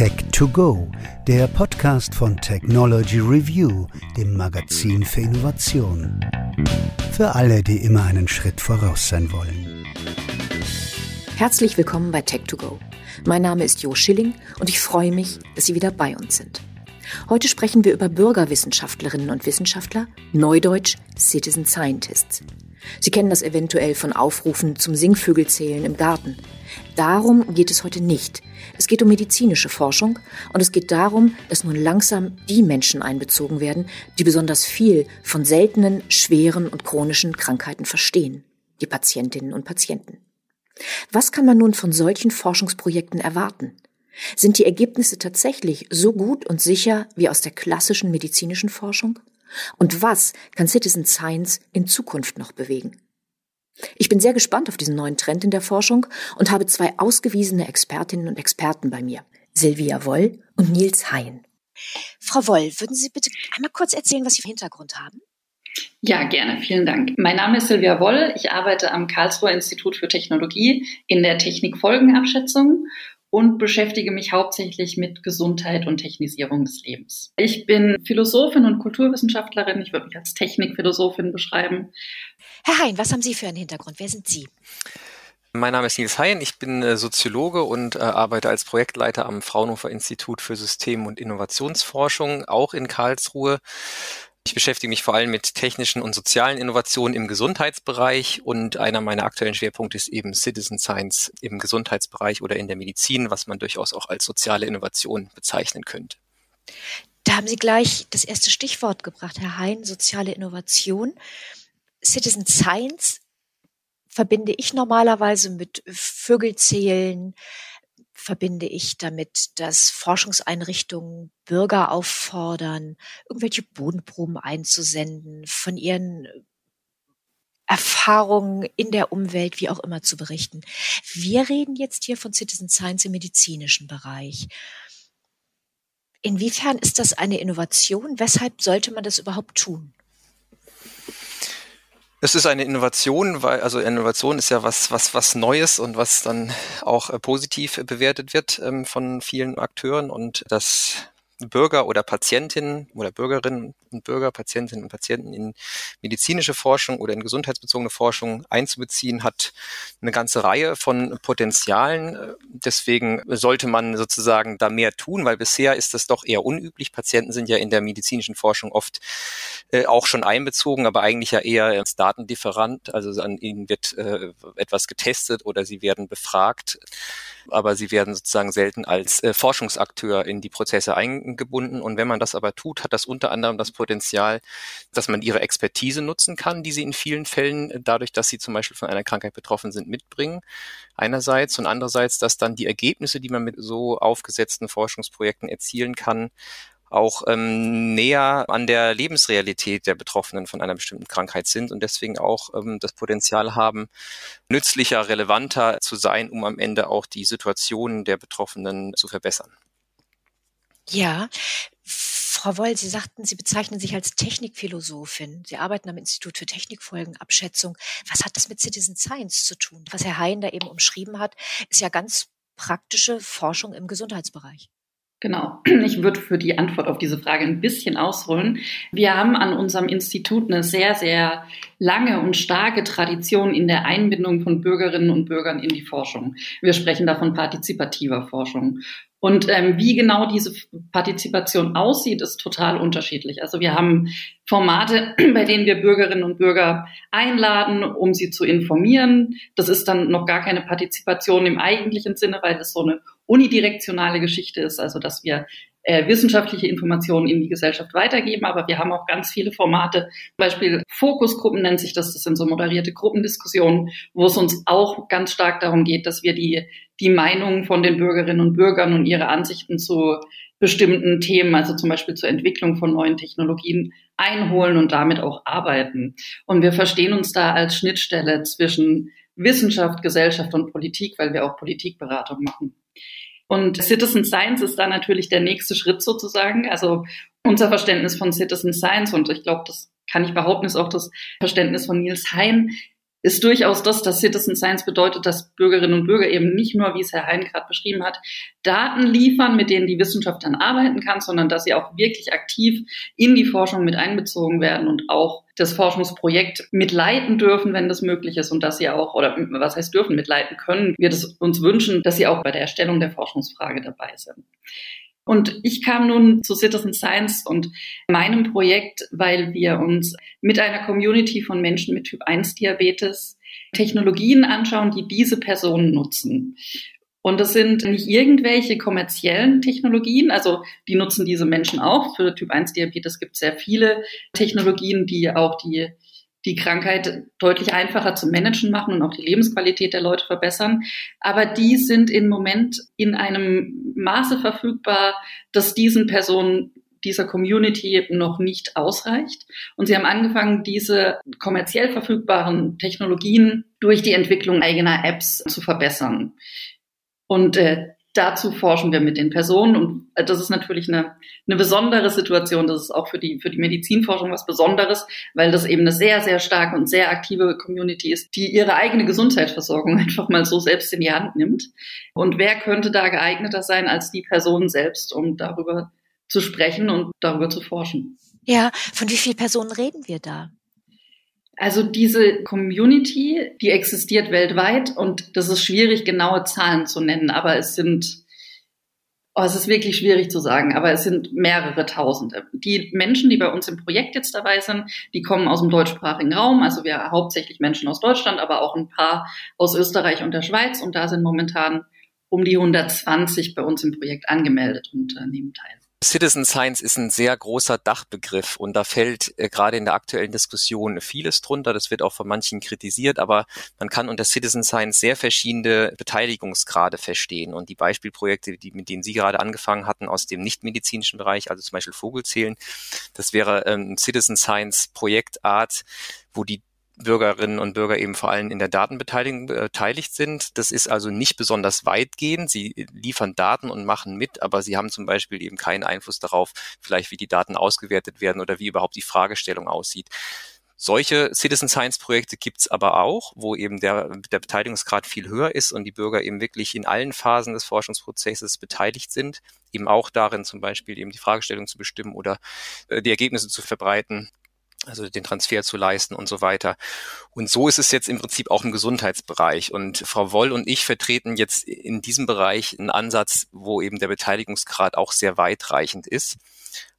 Tech to Go, der Podcast von Technology Review, dem Magazin für Innovation. Für alle, die immer einen Schritt voraus sein wollen. Herzlich willkommen bei Tech to Go. Mein Name ist Jo Schilling und ich freue mich, dass Sie wieder bei uns sind. Heute sprechen wir über Bürgerwissenschaftlerinnen und Wissenschaftler, neudeutsch Citizen Scientists. Sie kennen das eventuell von Aufrufen zum Singvögelzählen im Garten. Darum geht es heute nicht. Es geht um medizinische Forschung und es geht darum, dass nun langsam die Menschen einbezogen werden, die besonders viel von seltenen, schweren und chronischen Krankheiten verstehen, die Patientinnen und Patienten. Was kann man nun von solchen Forschungsprojekten erwarten? Sind die Ergebnisse tatsächlich so gut und sicher wie aus der klassischen medizinischen Forschung? Und was kann Citizen Science in Zukunft noch bewegen? Ich bin sehr gespannt auf diesen neuen Trend in der Forschung und habe zwei ausgewiesene Expertinnen und Experten bei mir, Silvia Woll und Nils Hein. Frau Woll, würden Sie bitte einmal kurz erzählen, was Sie für Hintergrund haben? Ja, gerne. Vielen Dank. Mein Name ist Silvia Woll. Ich arbeite am Karlsruher Institut für Technologie in der Technikfolgenabschätzung und beschäftige mich hauptsächlich mit Gesundheit und Technisierung des Lebens. Ich bin Philosophin und Kulturwissenschaftlerin. Ich würde mich als Technikphilosophin beschreiben. Herr Hein, was haben Sie für einen Hintergrund? Wer sind Sie? Mein Name ist Nils Hein, ich bin äh, Soziologe und äh, arbeite als Projektleiter am Fraunhofer Institut für System- und Innovationsforschung, auch in Karlsruhe. Ich beschäftige mich vor allem mit technischen und sozialen Innovationen im Gesundheitsbereich und einer meiner aktuellen Schwerpunkte ist eben Citizen Science im Gesundheitsbereich oder in der Medizin, was man durchaus auch als soziale Innovation bezeichnen könnte. Da haben Sie gleich das erste Stichwort gebracht, Herr Hein, soziale Innovation. Citizen Science verbinde ich normalerweise mit Vögelzählen, verbinde ich damit, dass Forschungseinrichtungen Bürger auffordern, irgendwelche Bodenproben einzusenden, von ihren Erfahrungen in der Umwelt, wie auch immer, zu berichten. Wir reden jetzt hier von Citizen Science im medizinischen Bereich. Inwiefern ist das eine Innovation? Weshalb sollte man das überhaupt tun? Es ist eine Innovation, weil also Innovation ist ja was was was Neues und was dann auch äh, positiv bewertet wird ähm, von vielen Akteuren und das Bürger oder Patientinnen oder Bürgerinnen und Bürger, Patientinnen und Patienten in medizinische Forschung oder in gesundheitsbezogene Forschung einzubeziehen, hat eine ganze Reihe von Potenzialen. Deswegen sollte man sozusagen da mehr tun, weil bisher ist das doch eher unüblich. Patienten sind ja in der medizinischen Forschung oft äh, auch schon einbezogen, aber eigentlich ja eher als Datendifferent. Also an ihnen wird äh, etwas getestet oder sie werden befragt, aber sie werden sozusagen selten als äh, Forschungsakteur in die Prozesse eingebunden gebunden. Und wenn man das aber tut, hat das unter anderem das Potenzial, dass man ihre Expertise nutzen kann, die sie in vielen Fällen äh, dadurch, dass sie zum Beispiel von einer Krankheit betroffen sind, mitbringen. Einerseits und andererseits, dass dann die Ergebnisse, die man mit so aufgesetzten Forschungsprojekten erzielen kann, auch ähm, näher an der Lebensrealität der Betroffenen von einer bestimmten Krankheit sind und deswegen auch ähm, das Potenzial haben, nützlicher, relevanter zu sein, um am Ende auch die Situation der Betroffenen zu verbessern. Ja, Frau Woll, Sie sagten, Sie bezeichnen sich als Technikphilosophin. Sie arbeiten am Institut für Technikfolgenabschätzung. Was hat das mit Citizen Science zu tun? Was Herr Hein da eben umschrieben hat, ist ja ganz praktische Forschung im Gesundheitsbereich. Genau. Ich würde für die Antwort auf diese Frage ein bisschen ausholen. Wir haben an unserem Institut eine sehr, sehr lange und starke Tradition in der Einbindung von Bürgerinnen und Bürgern in die Forschung. Wir sprechen da von partizipativer Forschung. Und ähm, wie genau diese Partizipation aussieht, ist total unterschiedlich. Also wir haben Formate, bei denen wir Bürgerinnen und Bürger einladen, um sie zu informieren. Das ist dann noch gar keine Partizipation im eigentlichen Sinne, weil es so eine unidirektionale Geschichte ist, also dass wir äh, wissenschaftliche Informationen in die Gesellschaft weitergeben, aber wir haben auch ganz viele Formate, zum Beispiel Fokusgruppen nennt sich das, das sind so moderierte Gruppendiskussionen, wo es uns auch ganz stark darum geht, dass wir die, die Meinungen von den Bürgerinnen und Bürgern und ihre Ansichten zu bestimmten Themen, also zum Beispiel zur Entwicklung von neuen Technologien einholen und damit auch arbeiten. Und wir verstehen uns da als Schnittstelle zwischen Wissenschaft, Gesellschaft und Politik, weil wir auch Politikberatung machen. Und Citizen Science ist da natürlich der nächste Schritt sozusagen. Also unser Verständnis von Citizen Science und ich glaube, das kann ich behaupten, ist auch das Verständnis von Niels Hein, ist durchaus das, dass Citizen Science bedeutet, dass Bürgerinnen und Bürger eben nicht nur, wie es Herr Hein gerade beschrieben hat, Daten liefern, mit denen die Wissenschaft dann arbeiten kann, sondern dass sie auch wirklich aktiv in die Forschung mit einbezogen werden und auch das Forschungsprojekt mitleiten dürfen, wenn das möglich ist und dass sie auch, oder was heißt dürfen, mitleiten können, wir das uns wünschen, dass sie auch bei der Erstellung der Forschungsfrage dabei sind. Und ich kam nun zu Citizen Science und meinem Projekt, weil wir uns mit einer Community von Menschen mit Typ 1 Diabetes Technologien anschauen, die diese Personen nutzen. Und das sind nicht irgendwelche kommerziellen Technologien, also die nutzen diese Menschen auch. Für Typ 1 Diabetes gibt es sehr viele Technologien, die auch die die Krankheit deutlich einfacher zu managen machen und auch die Lebensqualität der Leute verbessern. Aber die sind im Moment in einem Maße verfügbar, dass diesen Personen dieser Community noch nicht ausreicht. Und sie haben angefangen, diese kommerziell verfügbaren Technologien durch die Entwicklung eigener Apps zu verbessern. Und äh, dazu forschen wir mit den Personen und äh, das ist natürlich eine, eine besondere Situation. Das ist auch für die, für die Medizinforschung was Besonderes, weil das eben eine sehr, sehr starke und sehr aktive Community ist, die ihre eigene Gesundheitsversorgung einfach mal so selbst in die Hand nimmt. Und wer könnte da geeigneter sein als die Person selbst, um darüber zu sprechen und darüber zu forschen? Ja, von wie vielen Personen reden wir da? Also diese Community, die existiert weltweit und das ist schwierig, genaue Zahlen zu nennen, aber es sind, oh, es ist wirklich schwierig zu sagen, aber es sind mehrere Tausende. Die Menschen, die bei uns im Projekt jetzt dabei sind, die kommen aus dem deutschsprachigen Raum, also wir hauptsächlich Menschen aus Deutschland, aber auch ein paar aus Österreich und der Schweiz und da sind momentan um die 120 bei uns im Projekt angemeldet und äh, nehmen teil. Citizen Science ist ein sehr großer Dachbegriff und da fällt äh, gerade in der aktuellen Diskussion vieles drunter. Das wird auch von manchen kritisiert, aber man kann unter Citizen Science sehr verschiedene Beteiligungsgrade verstehen. Und die Beispielprojekte, die, mit denen Sie gerade angefangen hatten aus dem nichtmedizinischen Bereich, also zum Beispiel Vogelzählen, das wäre ähm, Citizen Science Projektart, wo die Bürgerinnen und Bürger eben vor allem in der Datenbeteiligung beteiligt sind. Das ist also nicht besonders weitgehend. Sie liefern Daten und machen mit, aber sie haben zum Beispiel eben keinen Einfluss darauf, vielleicht wie die Daten ausgewertet werden oder wie überhaupt die Fragestellung aussieht. Solche Citizen Science Projekte gibt's aber auch, wo eben der, der Beteiligungsgrad viel höher ist und die Bürger eben wirklich in allen Phasen des Forschungsprozesses beteiligt sind, eben auch darin zum Beispiel eben die Fragestellung zu bestimmen oder äh, die Ergebnisse zu verbreiten also den Transfer zu leisten und so weiter. Und so ist es jetzt im Prinzip auch im Gesundheitsbereich. Und Frau Woll und ich vertreten jetzt in diesem Bereich einen Ansatz, wo eben der Beteiligungsgrad auch sehr weitreichend ist.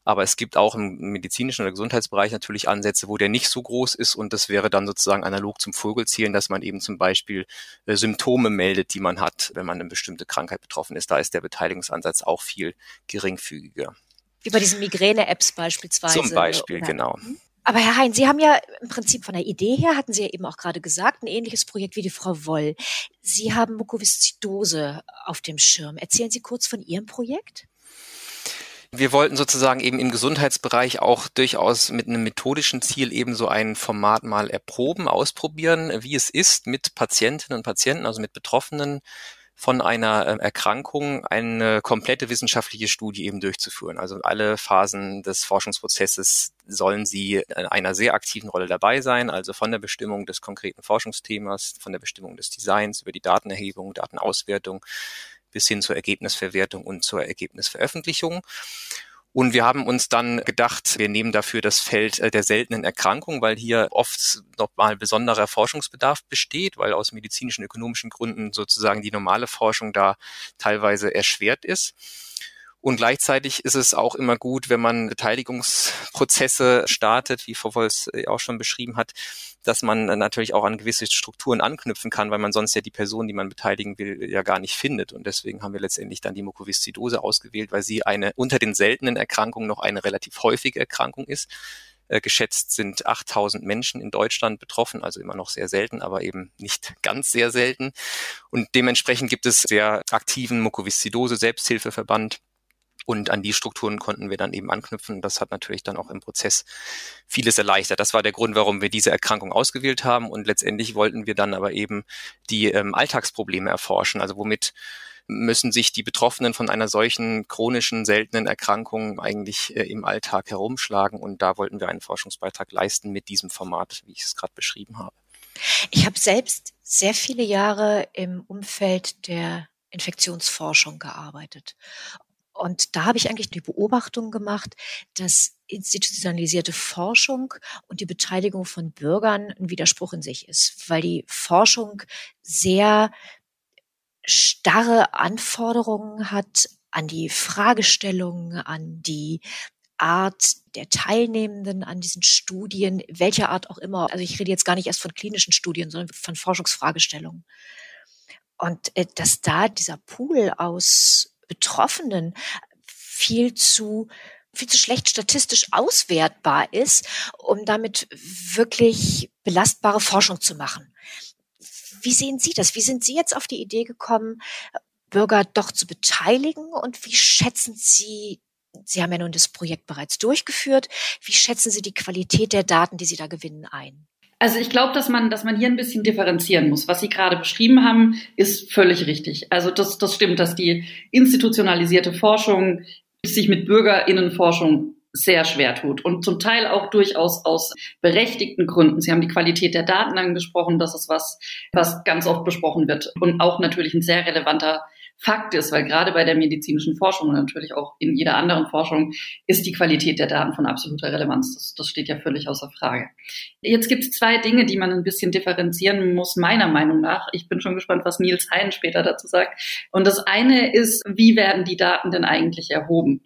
Aber es gibt auch im medizinischen oder Gesundheitsbereich natürlich Ansätze, wo der nicht so groß ist. Und das wäre dann sozusagen analog zum Vogelzielen, dass man eben zum Beispiel äh, Symptome meldet, die man hat, wenn man eine bestimmte Krankheit betroffen ist. Da ist der Beteiligungsansatz auch viel geringfügiger. Wie bei diesen Migräne-Apps beispielsweise. Zum Beispiel, oder? genau. Mhm. Aber Herr Hein, Sie haben ja im Prinzip von der Idee her, hatten Sie ja eben auch gerade gesagt, ein ähnliches Projekt wie die Frau Woll. Sie haben Mukoviszidose auf dem Schirm. Erzählen Sie kurz von Ihrem Projekt? Wir wollten sozusagen eben im Gesundheitsbereich auch durchaus mit einem methodischen Ziel eben so ein Format mal erproben, ausprobieren, wie es ist, mit Patientinnen und Patienten, also mit Betroffenen von einer ähm, Erkrankung eine komplette wissenschaftliche Studie eben durchzuführen. Also alle Phasen des Forschungsprozesses sollen sie in einer sehr aktiven Rolle dabei sein, also von der Bestimmung des konkreten Forschungsthemas, von der Bestimmung des Designs über die Datenerhebung, Datenauswertung bis hin zur Ergebnisverwertung und zur Ergebnisveröffentlichung. Und wir haben uns dann gedacht, wir nehmen dafür das Feld äh, der seltenen Erkrankungen, weil hier oft nochmal besonderer Forschungsbedarf besteht, weil aus medizinischen, ökonomischen Gründen sozusagen die normale Forschung da teilweise erschwert ist. Und gleichzeitig ist es auch immer gut, wenn man Beteiligungsprozesse startet, wie Frau Wolfs äh, auch schon beschrieben hat, dass man natürlich auch an gewisse Strukturen anknüpfen kann, weil man sonst ja die Person, die man beteiligen will, ja gar nicht findet. Und deswegen haben wir letztendlich dann die Mukoviszidose ausgewählt, weil sie eine unter den seltenen Erkrankungen noch eine relativ häufige Erkrankung ist. Äh, geschätzt sind 8000 Menschen in Deutschland betroffen, also immer noch sehr selten, aber eben nicht ganz sehr selten. Und dementsprechend gibt es sehr aktiven Mukoviszidose Selbsthilfeverband und an die Strukturen konnten wir dann eben anknüpfen. Das hat natürlich dann auch im Prozess vieles erleichtert. Das war der Grund, warum wir diese Erkrankung ausgewählt haben. Und letztendlich wollten wir dann aber eben die ähm, Alltagsprobleme erforschen. Also womit müssen sich die Betroffenen von einer solchen chronischen, seltenen Erkrankung eigentlich äh, im Alltag herumschlagen. Und da wollten wir einen Forschungsbeitrag leisten mit diesem Format, wie ich es gerade beschrieben habe. Ich habe selbst sehr viele Jahre im Umfeld der Infektionsforschung gearbeitet. Und da habe ich eigentlich die Beobachtung gemacht, dass institutionalisierte Forschung und die Beteiligung von Bürgern ein Widerspruch in sich ist, weil die Forschung sehr starre Anforderungen hat an die Fragestellungen, an die Art der Teilnehmenden an diesen Studien, welcher Art auch immer. Also ich rede jetzt gar nicht erst von klinischen Studien, sondern von Forschungsfragestellungen. Und äh, dass da dieser Pool aus Betroffenen viel zu viel zu schlecht statistisch auswertbar ist, um damit wirklich belastbare Forschung zu machen. Wie sehen Sie das? Wie sind Sie jetzt auf die Idee gekommen, Bürger doch zu beteiligen und wie schätzen Sie Sie haben ja nun das Projekt bereits durchgeführt. Wie schätzen Sie die Qualität der Daten, die Sie da gewinnen, ein? Also ich glaube, dass man, dass man hier ein bisschen differenzieren muss. Was Sie gerade beschrieben haben, ist völlig richtig. Also das, das stimmt, dass die institutionalisierte Forschung sich mit Bürgerinnenforschung sehr schwer tut und zum Teil auch durchaus aus berechtigten Gründen. Sie haben die Qualität der Daten angesprochen. Das ist was, was ganz oft besprochen wird und auch natürlich ein sehr relevanter Fakt ist, weil gerade bei der medizinischen Forschung und natürlich auch in jeder anderen Forschung ist die Qualität der Daten von absoluter Relevanz. Das, das steht ja völlig außer Frage. Jetzt gibt es zwei Dinge, die man ein bisschen differenzieren muss, meiner Meinung nach. Ich bin schon gespannt, was Nils Hein später dazu sagt. Und das eine ist, wie werden die Daten denn eigentlich erhoben?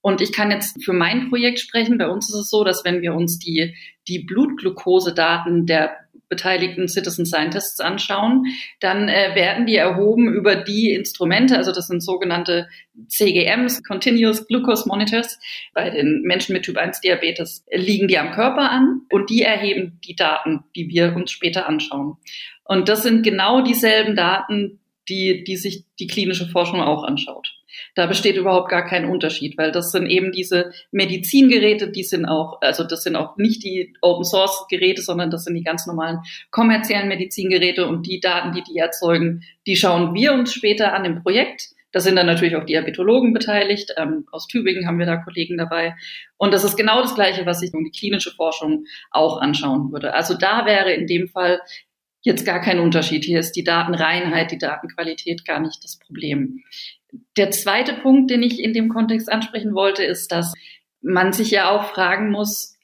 Und ich kann jetzt für mein Projekt sprechen. Bei uns ist es so, dass wenn wir uns die, die Blutglukosedaten der beteiligten Citizen Scientists anschauen, dann äh, werden die erhoben über die Instrumente, also das sind sogenannte CGMs, Continuous Glucose Monitors. Bei den Menschen mit Typ 1 Diabetes liegen die am Körper an und die erheben die Daten, die wir uns später anschauen. Und das sind genau dieselben Daten, die, die sich die klinische Forschung auch anschaut. Da besteht überhaupt gar kein Unterschied, weil das sind eben diese Medizingeräte, die sind auch, also das sind auch nicht die Open Source Geräte, sondern das sind die ganz normalen kommerziellen Medizingeräte und die Daten, die die erzeugen, die schauen wir uns später an im Projekt. Da sind dann natürlich auch Diabetologen beteiligt. Ähm, aus Tübingen haben wir da Kollegen dabei. Und das ist genau das Gleiche, was sich um die klinische Forschung auch anschauen würde. Also da wäre in dem Fall jetzt gar kein Unterschied. Hier ist die Datenreinheit, die Datenqualität gar nicht das Problem. Der zweite Punkt, den ich in dem Kontext ansprechen wollte, ist, dass man sich ja auch fragen muss,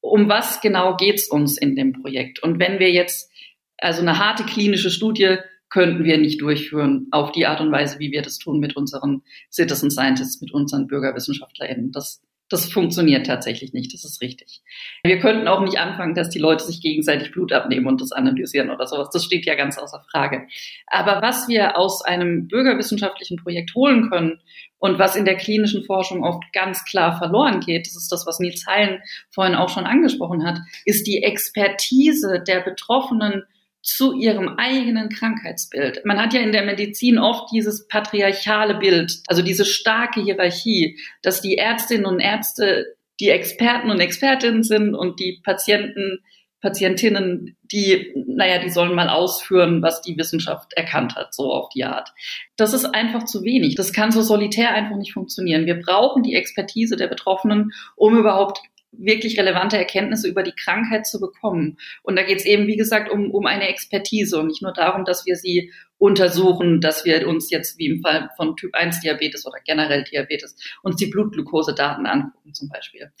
um was genau geht's uns in dem Projekt? Und wenn wir jetzt, also eine harte klinische Studie könnten wir nicht durchführen auf die Art und Weise, wie wir das tun mit unseren Citizen Scientists, mit unseren BürgerwissenschaftlerInnen. Das das funktioniert tatsächlich nicht, das ist richtig. Wir könnten auch nicht anfangen, dass die Leute sich gegenseitig Blut abnehmen und das analysieren oder sowas. Das steht ja ganz außer Frage. Aber was wir aus einem bürgerwissenschaftlichen Projekt holen können und was in der klinischen Forschung oft ganz klar verloren geht, das ist das, was Nils Heilen vorhin auch schon angesprochen hat, ist die Expertise der Betroffenen zu ihrem eigenen Krankheitsbild. Man hat ja in der Medizin oft dieses patriarchale Bild, also diese starke Hierarchie, dass die Ärztinnen und Ärzte die Experten und Expertinnen sind und die Patienten, Patientinnen, die, naja, die sollen mal ausführen, was die Wissenschaft erkannt hat, so auf die Art. Das ist einfach zu wenig. Das kann so solitär einfach nicht funktionieren. Wir brauchen die Expertise der Betroffenen, um überhaupt wirklich relevante Erkenntnisse über die Krankheit zu bekommen. Und da geht es eben, wie gesagt, um, um eine Expertise und nicht nur darum, dass wir sie untersuchen, dass wir uns jetzt, wie im Fall von Typ 1 Diabetes oder generell Diabetes, uns die Blutglukosedaten angucken zum Beispiel.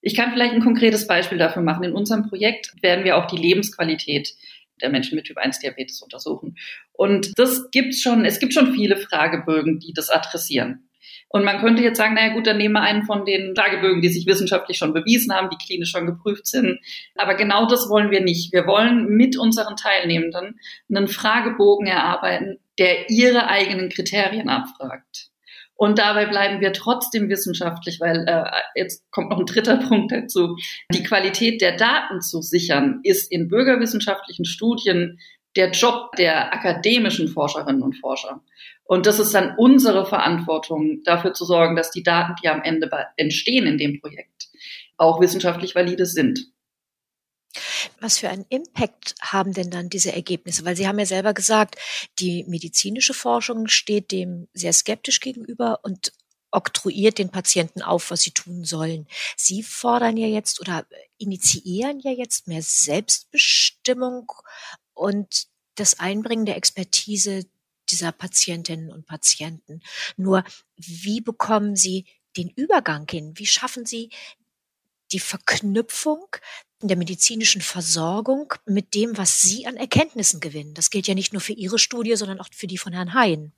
Ich kann vielleicht ein konkretes Beispiel dafür machen. In unserem Projekt werden wir auch die Lebensqualität der Menschen mit Typ 1 Diabetes untersuchen. Und das gibt's schon, es gibt schon viele Fragebögen, die das adressieren. Und man könnte jetzt sagen, naja gut, dann nehmen wir einen von den Tagebögen, die sich wissenschaftlich schon bewiesen haben, die klinisch schon geprüft sind. Aber genau das wollen wir nicht. Wir wollen mit unseren Teilnehmenden einen Fragebogen erarbeiten, der ihre eigenen Kriterien abfragt. Und dabei bleiben wir trotzdem wissenschaftlich, weil äh, jetzt kommt noch ein dritter Punkt dazu. Die Qualität der Daten zu sichern, ist in bürgerwissenschaftlichen Studien der Job der akademischen Forscherinnen und Forscher. Und das ist dann unsere Verantwortung, dafür zu sorgen, dass die Daten, die am Ende entstehen in dem Projekt, auch wissenschaftlich valide sind. Was für einen Impact haben denn dann diese Ergebnisse? Weil Sie haben ja selber gesagt, die medizinische Forschung steht dem sehr skeptisch gegenüber und oktroyiert den Patienten auf, was sie tun sollen. Sie fordern ja jetzt oder initiieren ja jetzt mehr Selbstbestimmung und das Einbringen der Expertise dieser Patientinnen und Patienten. Nur, wie bekommen Sie den Übergang hin? Wie schaffen Sie die Verknüpfung der medizinischen Versorgung mit dem, was Sie an Erkenntnissen gewinnen? Das gilt ja nicht nur für Ihre Studie, sondern auch für die von Herrn Hein.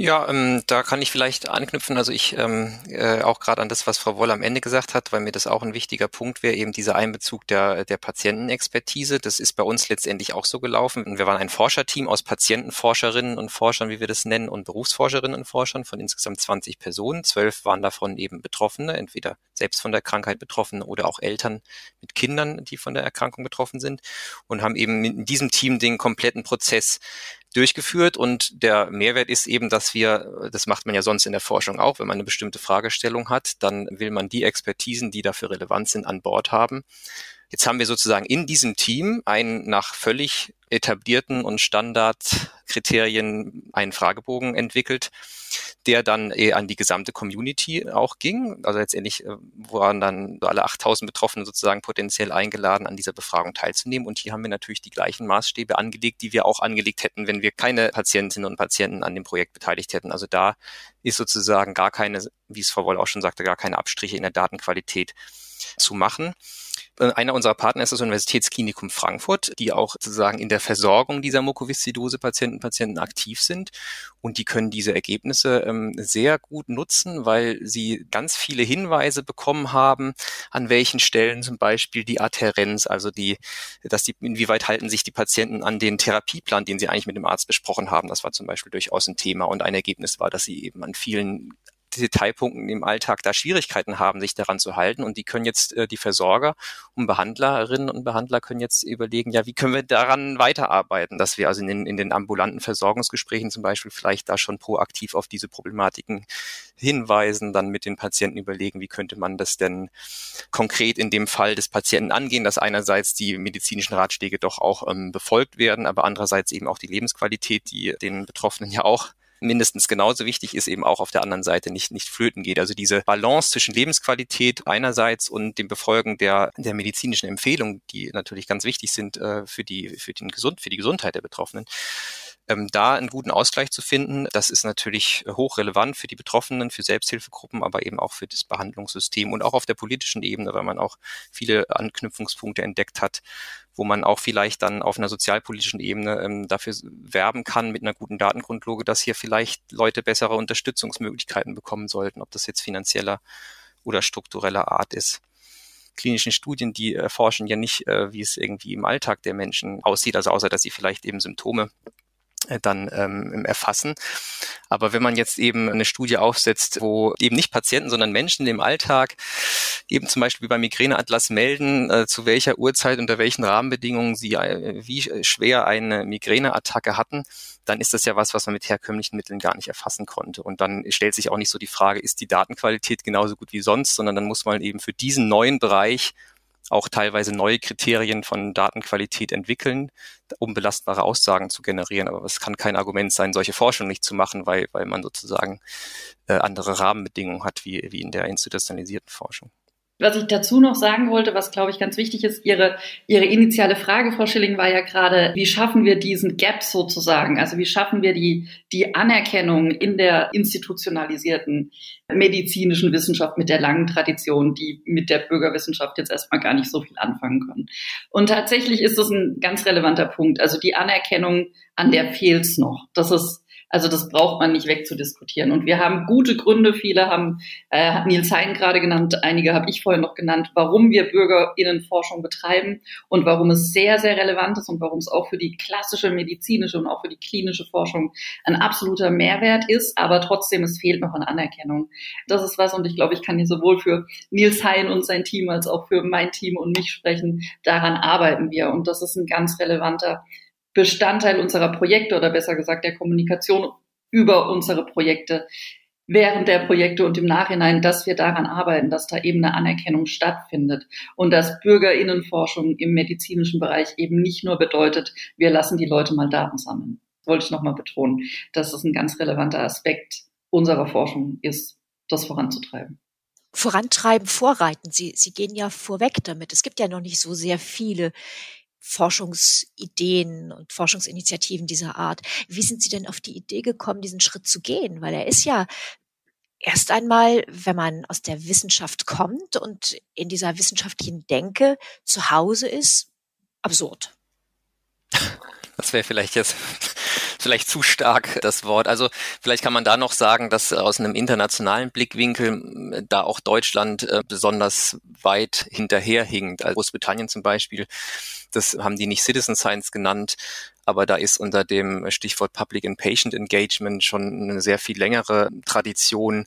Ja, ähm, da kann ich vielleicht anknüpfen. Also ich ähm, äh, auch gerade an das, was Frau Woll am Ende gesagt hat, weil mir das auch ein wichtiger Punkt wäre, eben dieser Einbezug der, der Patientenexpertise. Das ist bei uns letztendlich auch so gelaufen. Wir waren ein Forscherteam aus Patientenforscherinnen und Forschern, wie wir das nennen, und Berufsforscherinnen und Forschern von insgesamt 20 Personen. Zwölf waren davon eben Betroffene, entweder selbst von der Krankheit betroffen oder auch Eltern mit Kindern, die von der Erkrankung betroffen sind und haben eben in diesem Team den kompletten Prozess durchgeführt und der Mehrwert ist eben, dass wir, das macht man ja sonst in der Forschung auch, wenn man eine bestimmte Fragestellung hat, dann will man die Expertisen, die dafür relevant sind, an Bord haben. Jetzt haben wir sozusagen in diesem Team einen nach völlig etablierten und Standardkriterien einen Fragebogen entwickelt, der dann eh an die gesamte Community auch ging. Also letztendlich äh, waren dann alle 8000 Betroffene sozusagen potenziell eingeladen, an dieser Befragung teilzunehmen. Und hier haben wir natürlich die gleichen Maßstäbe angelegt, die wir auch angelegt hätten, wenn wir keine Patientinnen und Patienten an dem Projekt beteiligt hätten. Also da ist sozusagen gar keine, wie es Frau Woll auch schon sagte, gar keine Abstriche in der Datenqualität zu machen. Äh, einer unserer Partner ist das Universitätsklinikum Frankfurt, die auch sozusagen in der Versorgung dieser Mukoviszidose-Patienten Patienten aktiv sind. Und die können diese Ergebnisse ähm, sehr gut nutzen, weil sie ganz viele Hinweise bekommen haben, an welchen Stellen zum Beispiel die Adherenz, also die, dass die, inwieweit halten sich die Patienten an den Therapieplan, den sie eigentlich mit dem Arzt besprochen haben. Das war zum Beispiel durchaus ein Thema. Und ein Ergebnis war, dass sie eben an vielen Detailpunkten im Alltag da Schwierigkeiten haben, sich daran zu halten. Und die können jetzt, äh, die Versorger und Behandlerinnen und Behandler können jetzt überlegen, ja, wie können wir daran weiterarbeiten, dass wir also in den, in den ambulanten Versorgungsgesprächen zum Beispiel vielleicht da schon proaktiv auf diese Problematiken hinweisen, dann mit den Patienten überlegen, wie könnte man das denn konkret in dem Fall des Patienten angehen, dass einerseits die medizinischen Ratschläge doch auch ähm, befolgt werden, aber andererseits eben auch die Lebensqualität, die den Betroffenen ja auch mindestens genauso wichtig ist, eben auch auf der anderen Seite nicht, nicht flöten geht. Also diese Balance zwischen Lebensqualität einerseits und dem Befolgen der, der medizinischen Empfehlungen, die natürlich ganz wichtig sind äh, für, die, für, den Gesund, für die Gesundheit der Betroffenen. Ähm, da einen guten Ausgleich zu finden, das ist natürlich hochrelevant für die Betroffenen, für Selbsthilfegruppen, aber eben auch für das Behandlungssystem und auch auf der politischen Ebene, weil man auch viele Anknüpfungspunkte entdeckt hat, wo man auch vielleicht dann auf einer sozialpolitischen Ebene ähm, dafür werben kann mit einer guten Datengrundlage, dass hier vielleicht Leute bessere Unterstützungsmöglichkeiten bekommen sollten, ob das jetzt finanzieller oder struktureller Art ist. Klinischen Studien, die erforschen ja nicht, äh, wie es irgendwie im Alltag der Menschen aussieht, also außer dass sie vielleicht eben Symptome äh, dann ähm, erfassen. Aber wenn man jetzt eben eine Studie aufsetzt, wo eben nicht Patienten, sondern Menschen im Alltag eben zum Beispiel beim Migräneatlas melden, äh, zu welcher Uhrzeit, unter welchen Rahmenbedingungen sie äh, wie schwer eine Migräneattacke hatten, dann ist das ja was, was man mit herkömmlichen Mitteln gar nicht erfassen konnte. Und dann stellt sich auch nicht so die Frage, ist die Datenqualität genauso gut wie sonst, sondern dann muss man eben für diesen neuen Bereich auch teilweise neue Kriterien von Datenqualität entwickeln, um belastbare Aussagen zu generieren. Aber es kann kein Argument sein, solche Forschung nicht zu machen, weil, weil man sozusagen äh, andere Rahmenbedingungen hat wie, wie in der institutionalisierten Forschung. Was ich dazu noch sagen wollte, was glaube ich ganz wichtig ist, Ihre, Ihre initiale Frage, Frau Schilling, war ja gerade, wie schaffen wir diesen Gap sozusagen? Also wie schaffen wir die, die Anerkennung in der institutionalisierten medizinischen Wissenschaft mit der langen Tradition, die mit der Bürgerwissenschaft jetzt erstmal gar nicht so viel anfangen können? Und tatsächlich ist das ein ganz relevanter Punkt. Also die Anerkennung, an der fehlt's noch. Das ist also das braucht man nicht wegzudiskutieren. Und wir haben gute Gründe, viele haben, äh, hat Nils Hein gerade genannt, einige habe ich vorher noch genannt, warum wir Bürgerinnenforschung betreiben und warum es sehr, sehr relevant ist und warum es auch für die klassische medizinische und auch für die klinische Forschung ein absoluter Mehrwert ist, aber trotzdem, es fehlt noch an Anerkennung. Das ist was, und ich glaube, ich kann hier sowohl für Nils Hein und sein Team als auch für mein Team und mich sprechen. Daran arbeiten wir. Und das ist ein ganz relevanter Bestandteil unserer Projekte oder besser gesagt der Kommunikation über unsere Projekte während der Projekte und im Nachhinein, dass wir daran arbeiten, dass da eben eine Anerkennung stattfindet und dass Bürgerinnenforschung im medizinischen Bereich eben nicht nur bedeutet, wir lassen die Leute mal Daten sammeln. Das wollte ich nochmal betonen. Das ist ein ganz relevanter Aspekt unserer Forschung ist, das voranzutreiben. Vorantreiben, vorreiten. Sie, Sie gehen ja vorweg damit. Es gibt ja noch nicht so sehr viele Forschungsideen und Forschungsinitiativen dieser Art. Wie sind Sie denn auf die Idee gekommen, diesen Schritt zu gehen? Weil er ist ja erst einmal, wenn man aus der Wissenschaft kommt und in dieser wissenschaftlichen Denke zu Hause ist, absurd. Das wäre vielleicht jetzt vielleicht zu stark das Wort. Also vielleicht kann man da noch sagen, dass aus einem internationalen Blickwinkel da auch Deutschland äh, besonders weit hinterherhinkt. Also Großbritannien zum Beispiel, das haben die nicht Citizen Science genannt, aber da ist unter dem Stichwort Public and Patient Engagement schon eine sehr viel längere Tradition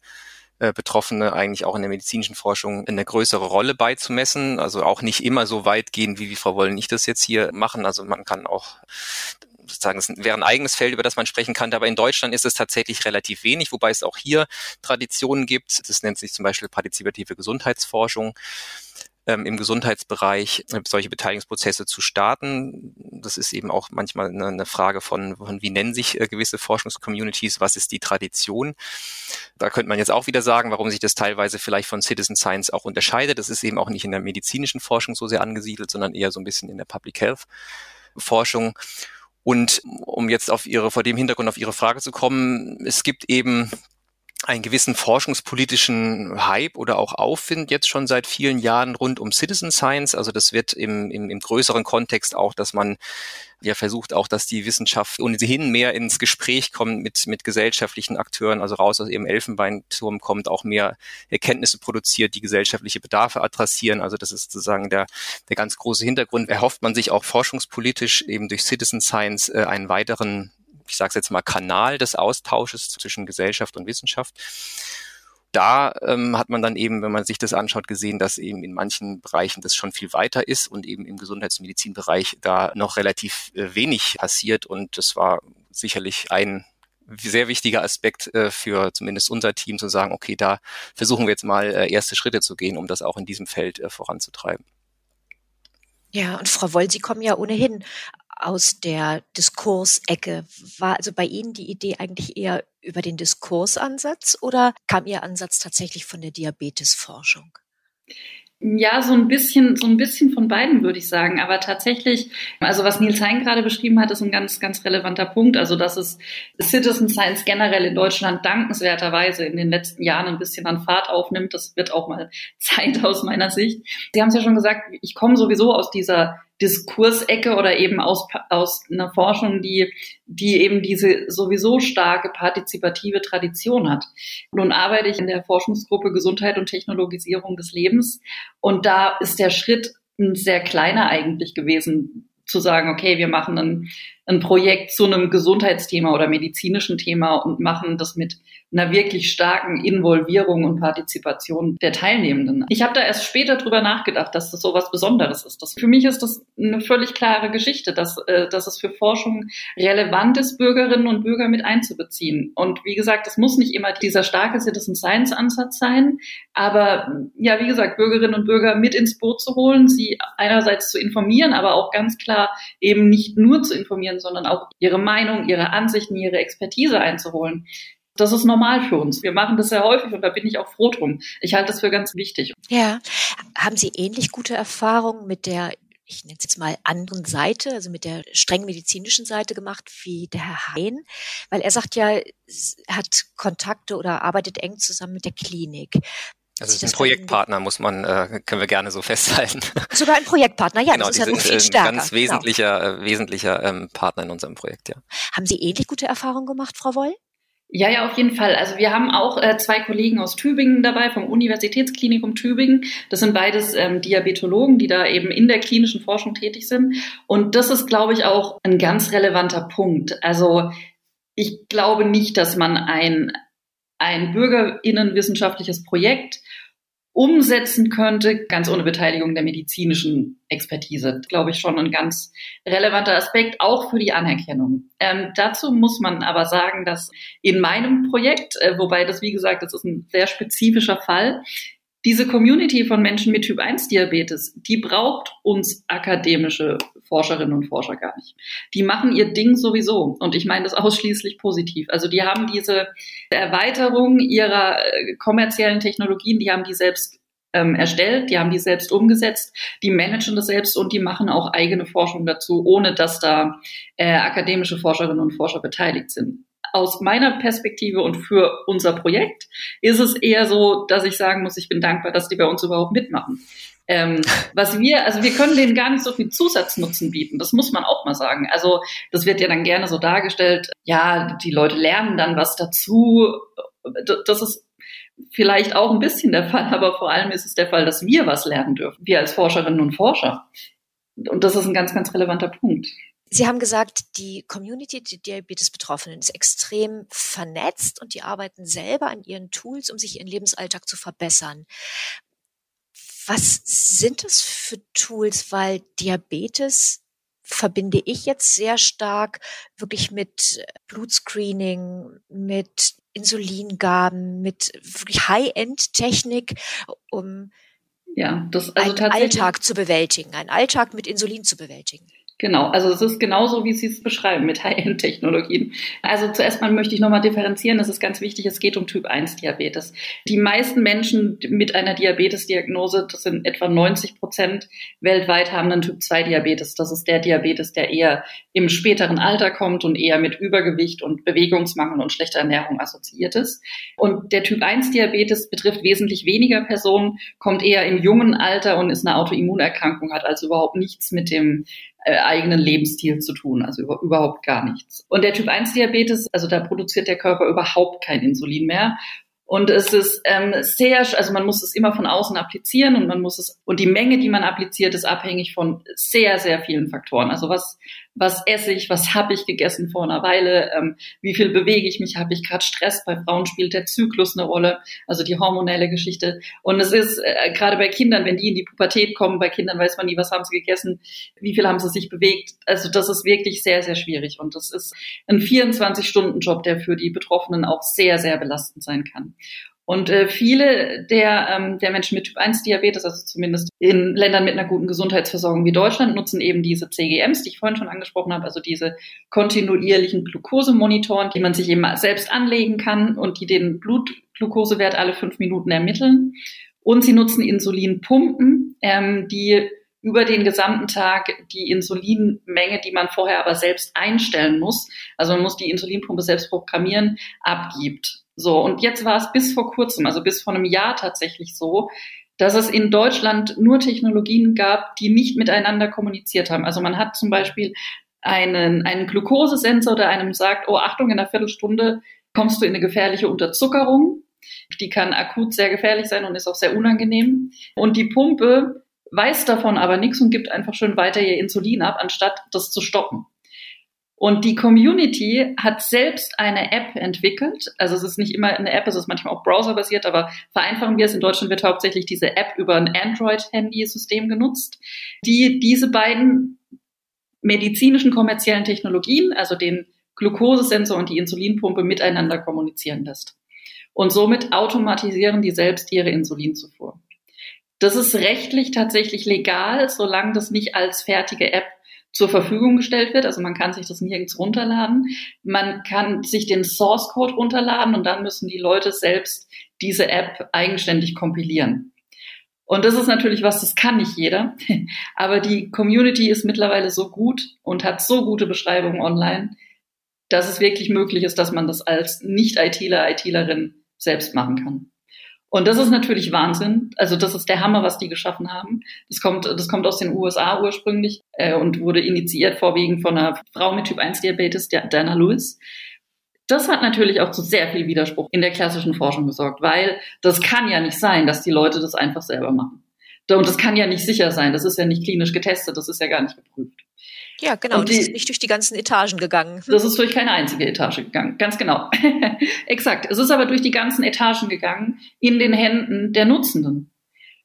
äh, Betroffene eigentlich auch in der medizinischen Forschung eine größere Rolle beizumessen. Also auch nicht immer so weit gehen, wie, wie Frau Wollen ich das jetzt hier machen. Also man kann auch sozusagen, es wäre ein eigenes Feld, über das man sprechen kann. Aber in Deutschland ist es tatsächlich relativ wenig, wobei es auch hier Traditionen gibt. Das nennt sich zum Beispiel partizipative Gesundheitsforschung ähm, im Gesundheitsbereich äh, solche Beteiligungsprozesse zu starten. Das ist eben auch manchmal eine, eine Frage von, von, wie nennen sich äh, gewisse Forschungscommunities, was ist die Tradition. Da könnte man jetzt auch wieder sagen, warum sich das teilweise vielleicht von Citizen Science auch unterscheidet. Das ist eben auch nicht in der medizinischen Forschung so sehr angesiedelt, sondern eher so ein bisschen in der Public Health Forschung. Und um jetzt auf Ihre, vor dem Hintergrund auf Ihre Frage zu kommen, es gibt eben einen gewissen forschungspolitischen Hype oder auch Aufwind jetzt schon seit vielen Jahren rund um Citizen Science. Also das wird im, im, im größeren Kontext auch, dass man ja versucht auch, dass die Wissenschaft ohnehin mehr ins Gespräch kommt mit, mit gesellschaftlichen Akteuren, also raus aus ihrem Elfenbeinturm kommt, auch mehr Erkenntnisse produziert, die gesellschaftliche Bedarfe adressieren. Also das ist sozusagen der, der ganz große Hintergrund. Erhofft man sich auch forschungspolitisch eben durch Citizen Science äh, einen weiteren ich sage jetzt mal, Kanal des Austausches zwischen Gesellschaft und Wissenschaft. Da ähm, hat man dann eben, wenn man sich das anschaut, gesehen, dass eben in manchen Bereichen das schon viel weiter ist und eben im Gesundheitsmedizinbereich da noch relativ äh, wenig passiert. Und das war sicherlich ein sehr wichtiger Aspekt äh, für zumindest unser Team zu sagen, okay, da versuchen wir jetzt mal äh, erste Schritte zu gehen, um das auch in diesem Feld äh, voranzutreiben. Ja, und Frau Woll, Sie kommen ja ohnehin aus der Diskursecke. War also bei Ihnen die Idee eigentlich eher über den Diskursansatz oder kam Ihr Ansatz tatsächlich von der Diabetesforschung? Ja, so ein bisschen, so ein bisschen von beiden würde ich sagen. Aber tatsächlich, also was Nils Hein gerade beschrieben hat, ist ein ganz, ganz relevanter Punkt. Also, dass es Citizen Science generell in Deutschland dankenswerterweise in den letzten Jahren ein bisschen an Fahrt aufnimmt. Das wird auch mal Zeit aus meiner Sicht. Sie haben es ja schon gesagt, ich komme sowieso aus dieser Diskursecke oder eben aus, aus einer Forschung, die, die eben diese sowieso starke partizipative Tradition hat. Nun arbeite ich in der Forschungsgruppe Gesundheit und Technologisierung des Lebens und da ist der Schritt ein sehr kleiner eigentlich gewesen, zu sagen, okay, wir machen ein, ein Projekt zu einem Gesundheitsthema oder medizinischen Thema und machen das mit einer wirklich starken Involvierung und Partizipation der Teilnehmenden. Ich habe da erst später drüber nachgedacht, dass das so was Besonderes ist. Das, für mich ist das eine völlig klare Geschichte, dass, äh, dass es für Forschung relevant ist, Bürgerinnen und Bürger mit einzubeziehen. Und wie gesagt, es muss nicht immer dieser starke Citizen Science Ansatz sein, aber ja, wie gesagt, Bürgerinnen und Bürger mit ins Boot zu holen, sie einerseits zu informieren, aber auch ganz klar eben nicht nur zu informieren, sondern auch ihre Meinung, ihre Ansichten, ihre Expertise einzuholen. Das ist normal für uns. Wir machen das sehr häufig und da bin ich auch froh drum. Ich halte das für ganz wichtig. Ja. Haben Sie ähnlich gute Erfahrungen mit der ich nenne es jetzt mal anderen Seite, also mit der streng medizinischen Seite gemacht, wie der Herr Hein, weil er sagt ja, er hat Kontakte oder arbeitet eng zusammen mit der Klinik. Also ist ein Projektpartner, muss man, äh, können wir gerne so festhalten. Sogar ein Projektpartner, ja, genau, das ist ja noch viel stärker. Ein ganz wesentlicher, genau. äh, wesentlicher ähm, Partner in unserem Projekt, ja. Haben Sie ähnlich gute Erfahrungen gemacht, Frau Woll? Ja, ja, auf jeden Fall. Also wir haben auch äh, zwei Kollegen aus Tübingen dabei, vom Universitätsklinikum Tübingen. Das sind beides ähm, Diabetologen, die da eben in der klinischen Forschung tätig sind. Und das ist, glaube ich, auch ein ganz relevanter Punkt. Also ich glaube nicht, dass man ein, ein bürgerinnenwissenschaftliches Projekt umsetzen könnte, ganz ohne Beteiligung der medizinischen Expertise. Glaube ich schon ein ganz relevanter Aspekt, auch für die Anerkennung. Ähm, dazu muss man aber sagen, dass in meinem Projekt, äh, wobei das, wie gesagt, das ist ein sehr spezifischer Fall, diese Community von Menschen mit Typ 1 Diabetes, die braucht uns akademische Forscherinnen und Forscher gar nicht. Die machen ihr Ding sowieso. Und ich meine das ausschließlich positiv. Also die haben diese Erweiterung ihrer äh, kommerziellen Technologien, die haben die selbst ähm, erstellt, die haben die selbst umgesetzt, die managen das selbst und die machen auch eigene Forschung dazu, ohne dass da äh, akademische Forscherinnen und Forscher beteiligt sind aus meiner Perspektive und für unser Projekt ist es eher so, dass ich sagen muss, ich bin dankbar, dass die bei uns überhaupt mitmachen. Ähm, was wir, also wir können denen gar nicht so viel Zusatznutzen bieten. Das muss man auch mal sagen. Also das wird ja dann gerne so dargestellt. Ja, die Leute lernen dann was dazu. Das ist vielleicht auch ein bisschen der Fall, aber vor allem ist es der Fall, dass wir was lernen dürfen. Wir als Forscherinnen und Forscher. Und das ist ein ganz, ganz relevanter Punkt. Sie haben gesagt, die Community der Diabetes-Betroffenen ist extrem vernetzt und die arbeiten selber an ihren Tools, um sich ihren Lebensalltag zu verbessern. Was sind das für Tools? Weil Diabetes verbinde ich jetzt sehr stark wirklich mit Blutscreening, mit Insulingaben, mit wirklich High-End-Technik, um ja, das, also einen Alltag zu bewältigen, einen Alltag mit Insulin zu bewältigen. Genau, also es ist genauso, wie Sie es beschreiben, mit High-End-Technologien. Also zuerst mal möchte ich nochmal differenzieren, das ist ganz wichtig, es geht um Typ-1-Diabetes. Die meisten Menschen mit einer Diabetes-Diagnose, das sind etwa 90 Prozent weltweit, haben einen Typ-2-Diabetes. Das ist der Diabetes, der eher im späteren Alter kommt und eher mit Übergewicht und Bewegungsmangel und schlechter Ernährung assoziiert ist. Und der Typ-1-Diabetes betrifft wesentlich weniger Personen, kommt eher im jungen Alter und ist eine Autoimmunerkrankung, hat also überhaupt nichts mit dem äh, eigenen Lebensstil zu tun, also über, überhaupt gar nichts. Und der Typ 1 Diabetes, also da produziert der Körper überhaupt kein Insulin mehr. Und es ist ähm, sehr, also man muss es immer von außen applizieren und man muss es, und die Menge, die man appliziert, ist abhängig von sehr, sehr vielen Faktoren. Also was, was esse ich, was habe ich gegessen vor einer Weile, ähm, wie viel bewege ich mich, habe ich gerade Stress. Bei Frauen spielt der Zyklus eine Rolle, also die hormonelle Geschichte. Und es ist äh, gerade bei Kindern, wenn die in die Pubertät kommen, bei Kindern weiß man nie, was haben sie gegessen, wie viel haben sie sich bewegt. Also das ist wirklich sehr, sehr schwierig. Und das ist ein 24-Stunden-Job, der für die Betroffenen auch sehr, sehr belastend sein kann. Und äh, viele der, ähm, der Menschen mit Typ 1 Diabetes, also zumindest in Ländern mit einer guten Gesundheitsversorgung wie Deutschland, nutzen eben diese CGMs, die ich vorhin schon angesprochen habe, also diese kontinuierlichen Glukosemonitoren, die man sich eben selbst anlegen kann und die den Blutglukosewert alle fünf Minuten ermitteln. Und sie nutzen Insulinpumpen, ähm, die über den gesamten Tag die Insulinmenge, die man vorher aber selbst einstellen muss, also man muss die Insulinpumpe selbst programmieren, abgibt. So, und jetzt war es bis vor kurzem, also bis vor einem Jahr tatsächlich so, dass es in Deutschland nur Technologien gab, die nicht miteinander kommuniziert haben. Also man hat zum Beispiel einen, einen Glukosesensor, der einem sagt, oh Achtung, in einer Viertelstunde kommst du in eine gefährliche Unterzuckerung. Die kann akut sehr gefährlich sein und ist auch sehr unangenehm. Und die Pumpe weiß davon aber nichts und gibt einfach schön weiter ihr Insulin ab, anstatt das zu stoppen. Und die Community hat selbst eine App entwickelt. Also es ist nicht immer eine App, es ist manchmal auch browserbasiert, aber vereinfachen wir es. In Deutschland wird hauptsächlich diese App über ein Android-Handy-System genutzt, die diese beiden medizinischen kommerziellen Technologien, also den Glukosesensor und die Insulinpumpe miteinander kommunizieren lässt. Und somit automatisieren die selbst ihre Insulinzufuhr. Das ist rechtlich tatsächlich legal, solange das nicht als fertige App zur Verfügung gestellt wird. Also man kann sich das nirgends runterladen. Man kann sich den Source Code runterladen und dann müssen die Leute selbst diese App eigenständig kompilieren. Und das ist natürlich was, das kann nicht jeder. Aber die Community ist mittlerweile so gut und hat so gute Beschreibungen online, dass es wirklich möglich ist, dass man das als Nicht-ITler, ITlerin selbst machen kann. Und das ist natürlich Wahnsinn. Also das ist der Hammer, was die geschaffen haben. Das kommt, das kommt aus den USA ursprünglich äh, und wurde initiiert vorwiegend von einer Frau mit Typ 1 Diabetes, Diana Lewis. Das hat natürlich auch zu sehr viel Widerspruch in der klassischen Forschung gesorgt, weil das kann ja nicht sein, dass die Leute das einfach selber machen. Und das kann ja nicht sicher sein. Das ist ja nicht klinisch getestet. Das ist ja gar nicht geprüft. Ja, genau. Und die, das ist nicht durch die ganzen Etagen gegangen. Das ist durch keine einzige Etage gegangen. Ganz genau. Exakt. Es ist aber durch die ganzen Etagen gegangen in den Händen der Nutzenden.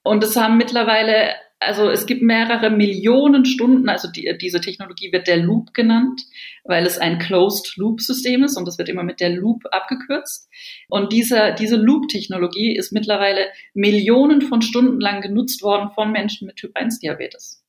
Und es haben mittlerweile also es gibt mehrere Millionen Stunden, also die, diese Technologie wird der Loop genannt, weil es ein Closed Loop System ist und das wird immer mit der Loop abgekürzt. Und diese, diese Loop-Technologie ist mittlerweile Millionen von Stunden lang genutzt worden von Menschen mit Typ 1 Diabetes.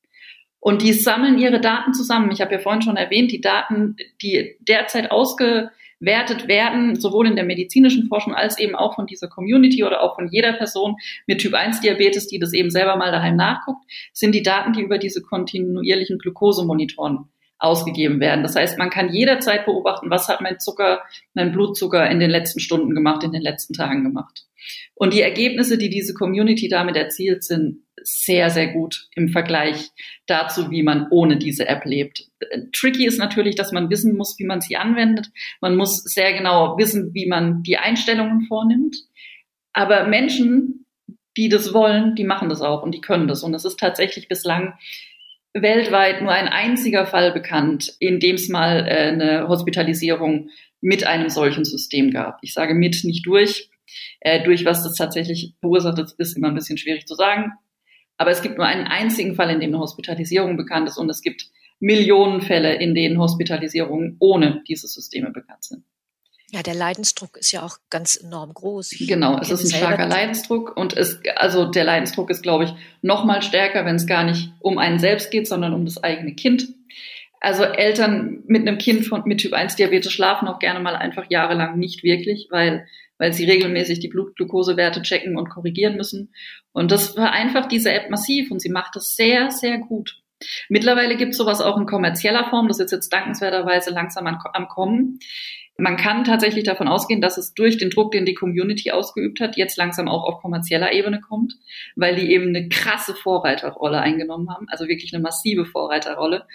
Und die sammeln ihre Daten zusammen. Ich habe ja vorhin schon erwähnt, die Daten, die derzeit ausge, wertet werden, sowohl in der medizinischen Forschung als eben auch von dieser Community oder auch von jeder Person mit Typ 1 Diabetes, die das eben selber mal daheim nachguckt, sind die Daten, die über diese kontinuierlichen Glukosemonitoren ausgegeben werden. Das heißt, man kann jederzeit beobachten, was hat mein Zucker, mein Blutzucker in den letzten Stunden gemacht, in den letzten Tagen gemacht. Und die Ergebnisse, die diese Community damit erzielt, sind sehr, sehr gut im Vergleich dazu, wie man ohne diese App lebt. Tricky ist natürlich, dass man wissen muss, wie man sie anwendet. Man muss sehr genau wissen, wie man die Einstellungen vornimmt. Aber Menschen, die das wollen, die machen das auch und die können das. Und es ist tatsächlich bislang weltweit nur ein einziger Fall bekannt, in dem es mal äh, eine Hospitalisierung mit einem solchen System gab. Ich sage mit, nicht durch. Äh, durch was das tatsächlich verursacht ist, ist immer ein bisschen schwierig zu sagen. Aber es gibt nur einen einzigen Fall, in dem eine Hospitalisierung bekannt ist und es gibt Millionen Fälle, in denen Hospitalisierungen ohne diese Systeme bekannt sind. Ja, der Leidensdruck ist ja auch ganz enorm groß. Ich genau, es ist ein starker Leidensdruck und es, also der Leidensdruck ist, glaube ich, noch mal stärker, wenn es gar nicht um einen selbst geht, sondern um das eigene Kind. Also Eltern mit einem Kind von, mit Typ 1 Diabetes schlafen auch gerne mal einfach jahrelang nicht wirklich, weil, weil sie regelmäßig die Blutglukosewerte checken und korrigieren müssen. Und das vereinfacht diese App massiv und sie macht das sehr, sehr gut. Mittlerweile gibt es sowas auch in kommerzieller Form, das ist jetzt dankenswerterweise langsam am, am Kommen. Man kann tatsächlich davon ausgehen, dass es durch den Druck, den die Community ausgeübt hat, jetzt langsam auch auf kommerzieller Ebene kommt, weil die eben eine krasse Vorreiterrolle eingenommen haben, also wirklich eine massive Vorreiterrolle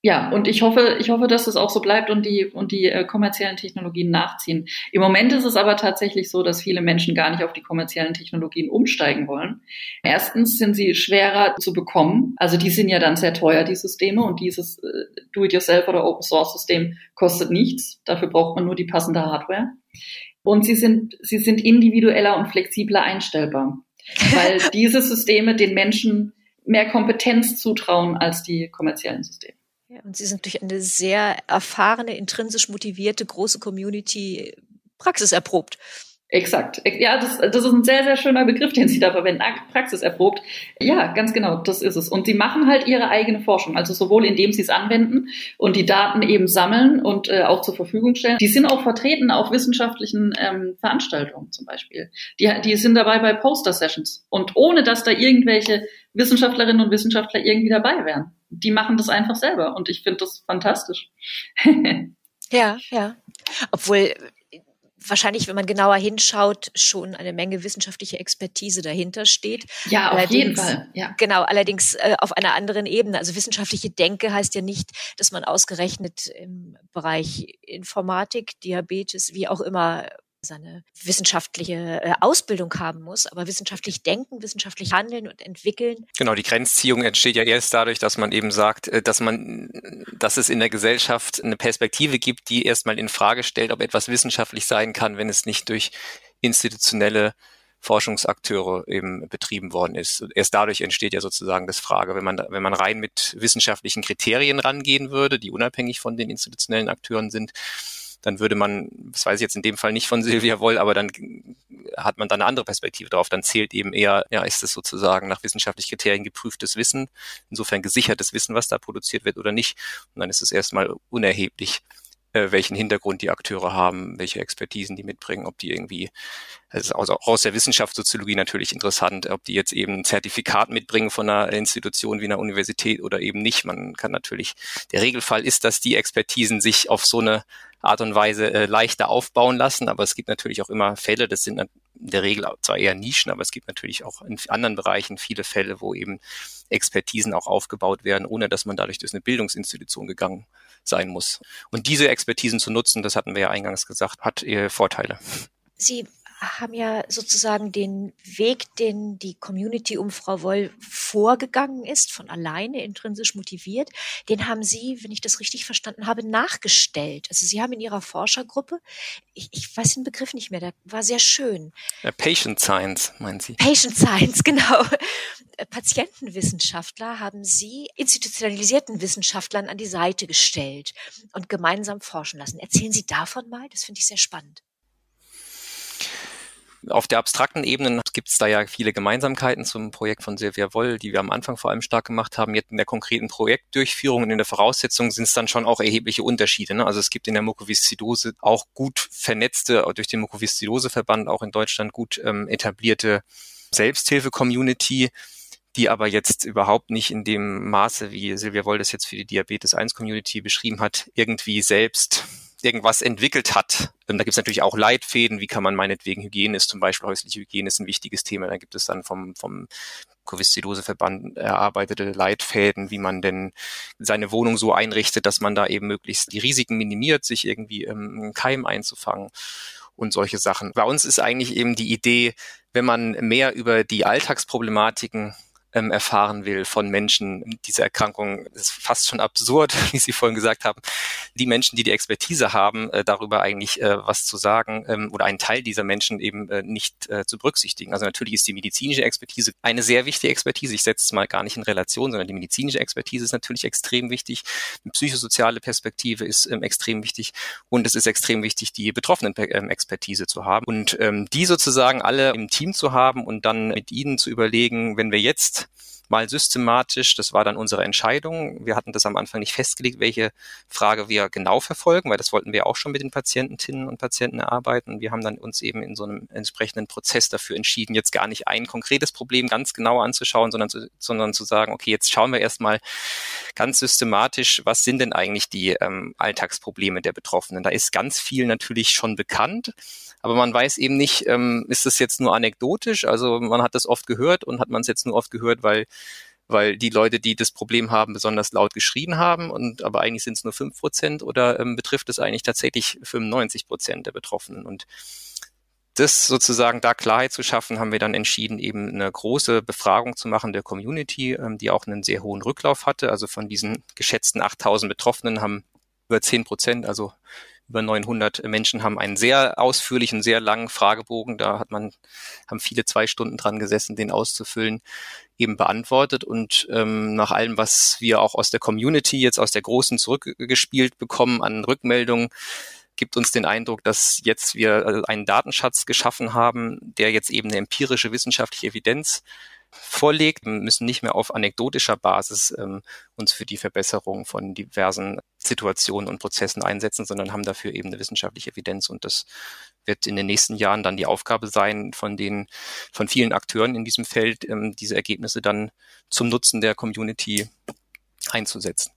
ja, und ich hoffe, ich hoffe, dass es auch so bleibt und die, und die äh, kommerziellen Technologien nachziehen. Im Moment ist es aber tatsächlich so, dass viele Menschen gar nicht auf die kommerziellen Technologien umsteigen wollen. Erstens sind sie schwerer zu bekommen. Also die sind ja dann sehr teuer, die Systeme. Und dieses äh, Do-it-yourself oder Open-Source-System kostet nichts. Dafür braucht man nur die passende Hardware. Und sie sind, sie sind individueller und flexibler einstellbar. Weil diese Systeme den Menschen mehr Kompetenz zutrauen als die kommerziellen Systeme. Ja, und Sie sind durch eine sehr erfahrene, intrinsisch motivierte, große Community praxiserprobt. Exakt. Ja, das, das ist ein sehr, sehr schöner Begriff, den Sie da verwenden. Praxiserprobt. Ja, ganz genau, das ist es. Und Sie machen halt Ihre eigene Forschung. Also sowohl indem Sie es anwenden und die Daten eben sammeln und äh, auch zur Verfügung stellen. Die sind auch vertreten auf wissenschaftlichen ähm, Veranstaltungen zum Beispiel. Die, die sind dabei bei Poster-Sessions. Und ohne, dass da irgendwelche Wissenschaftlerinnen und Wissenschaftler irgendwie dabei wären die machen das einfach selber und ich finde das fantastisch. ja, ja. Obwohl wahrscheinlich, wenn man genauer hinschaut, schon eine Menge wissenschaftliche Expertise dahinter steht. Ja, auf jeden Fall. Ja. Genau, allerdings äh, auf einer anderen Ebene. Also wissenschaftliche Denke heißt ja nicht, dass man ausgerechnet im Bereich Informatik, Diabetes, wie auch immer seine wissenschaftliche äh, Ausbildung haben muss, aber wissenschaftlich denken, wissenschaftlich handeln und entwickeln. Genau, die Grenzziehung entsteht ja erst dadurch, dass man eben sagt, äh, dass man, dass es in der Gesellschaft eine Perspektive gibt, die erstmal in Frage stellt, ob etwas wissenschaftlich sein kann, wenn es nicht durch institutionelle Forschungsakteure eben betrieben worden ist. Erst dadurch entsteht ja sozusagen das Frage, wenn man, wenn man rein mit wissenschaftlichen Kriterien rangehen würde, die unabhängig von den institutionellen Akteuren sind, dann würde man, das weiß ich jetzt in dem Fall nicht von Silvia Woll, aber dann hat man da eine andere Perspektive drauf. Dann zählt eben eher, ja, ist es sozusagen nach wissenschaftlichen Kriterien geprüftes Wissen, insofern gesichertes Wissen, was da produziert wird oder nicht. Und dann ist es erstmal unerheblich, äh, welchen Hintergrund die Akteure haben, welche Expertisen die mitbringen, ob die irgendwie, also aus der Wissenschaftssoziologie natürlich interessant, ob die jetzt eben ein Zertifikat mitbringen von einer Institution wie einer Universität oder eben nicht. Man kann natürlich, der Regelfall ist, dass die Expertisen sich auf so eine Art und Weise äh, leichter aufbauen lassen. Aber es gibt natürlich auch immer Fälle, das sind in der Regel zwar eher Nischen, aber es gibt natürlich auch in anderen Bereichen viele Fälle, wo eben Expertisen auch aufgebaut werden, ohne dass man dadurch durch eine Bildungsinstitution gegangen sein muss. Und diese Expertisen zu nutzen, das hatten wir ja eingangs gesagt, hat äh, Vorteile. Sie haben ja sozusagen den Weg, den die Community um Frau Woll vorgegangen ist, von alleine intrinsisch motiviert, den haben Sie, wenn ich das richtig verstanden habe, nachgestellt. Also Sie haben in Ihrer Forschergruppe, ich, ich weiß den Begriff nicht mehr, der war sehr schön. Patient Science, meinen Sie? Patient Science, genau. Patientenwissenschaftler haben Sie institutionalisierten Wissenschaftlern an die Seite gestellt und gemeinsam forschen lassen. Erzählen Sie davon mal, das finde ich sehr spannend. Auf der abstrakten Ebene gibt es da ja viele Gemeinsamkeiten zum Projekt von Silvia Woll, die wir am Anfang vor allem stark gemacht haben. Jetzt in der konkreten Projektdurchführung und in der Voraussetzung sind es dann schon auch erhebliche Unterschiede. Ne? Also es gibt in der Mukoviszidose auch gut vernetzte, durch den Mukoviszidose-Verband auch in Deutschland gut ähm, etablierte Selbsthilfe-Community, die aber jetzt überhaupt nicht in dem Maße, wie Silvia Woll das jetzt für die Diabetes 1 Community beschrieben hat, irgendwie selbst irgendwas entwickelt hat. Und da gibt es natürlich auch Leitfäden, wie kann man meinetwegen Hygiene ist, zum Beispiel häusliche Hygiene ist ein wichtiges Thema. Da gibt es dann vom, vom Covid-Verband erarbeitete Leitfäden, wie man denn seine Wohnung so einrichtet, dass man da eben möglichst die Risiken minimiert, sich irgendwie ähm, Keim einzufangen und solche Sachen. Bei uns ist eigentlich eben die Idee, wenn man mehr über die Alltagsproblematiken ähm, erfahren will von Menschen. Diese Erkrankung ist fast schon absurd, wie Sie vorhin gesagt haben. Die Menschen, die die Expertise haben, äh, darüber eigentlich äh, was zu sagen ähm, oder einen Teil dieser Menschen eben äh, nicht äh, zu berücksichtigen. Also natürlich ist die medizinische Expertise eine sehr wichtige Expertise. Ich setze es mal gar nicht in Relation, sondern die medizinische Expertise ist natürlich extrem wichtig. Eine psychosoziale Perspektive ist ähm, extrem wichtig und es ist extrem wichtig, die betroffenen ähm, Expertise zu haben und ähm, die sozusagen alle im Team zu haben und dann mit ihnen zu überlegen, wenn wir jetzt mal systematisch. Das war dann unsere Entscheidung. Wir hatten das am Anfang nicht festgelegt, welche Frage wir genau verfolgen, weil das wollten wir auch schon mit den Patientinnen und Patienten erarbeiten. Wir haben dann uns eben in so einem entsprechenden Prozess dafür entschieden, jetzt gar nicht ein konkretes Problem ganz genau anzuschauen, sondern zu, sondern zu sagen, okay, jetzt schauen wir erstmal ganz systematisch, was sind denn eigentlich die ähm, Alltagsprobleme der Betroffenen. Da ist ganz viel natürlich schon bekannt. Aber man weiß eben nicht, ähm, ist das jetzt nur anekdotisch? Also man hat das oft gehört und hat man es jetzt nur oft gehört, weil weil die Leute, die das Problem haben, besonders laut geschrien haben und aber eigentlich sind es nur fünf Prozent oder ähm, betrifft es eigentlich tatsächlich 95 Prozent der Betroffenen und das sozusagen da Klarheit zu schaffen, haben wir dann entschieden, eben eine große Befragung zu machen der Community, ähm, die auch einen sehr hohen Rücklauf hatte. Also von diesen geschätzten 8000 Betroffenen haben über 10 Prozent, also über 900 Menschen haben einen sehr ausführlichen, sehr langen Fragebogen. Da hat man, haben viele zwei Stunden dran gesessen, den auszufüllen, eben beantwortet. Und ähm, nach allem, was wir auch aus der Community, jetzt aus der großen zurückgespielt bekommen an Rückmeldungen, gibt uns den Eindruck, dass jetzt wir äh, einen Datenschatz geschaffen haben, der jetzt eben eine empirische wissenschaftliche Evidenz vorlegt, wir müssen nicht mehr auf anekdotischer Basis ähm, uns für die Verbesserung von diversen Situationen und Prozessen einsetzen, sondern haben dafür eben eine wissenschaftliche Evidenz und das wird in den nächsten Jahren dann die Aufgabe sein, von den von vielen Akteuren in diesem Feld ähm, diese Ergebnisse dann zum Nutzen der Community einzusetzen.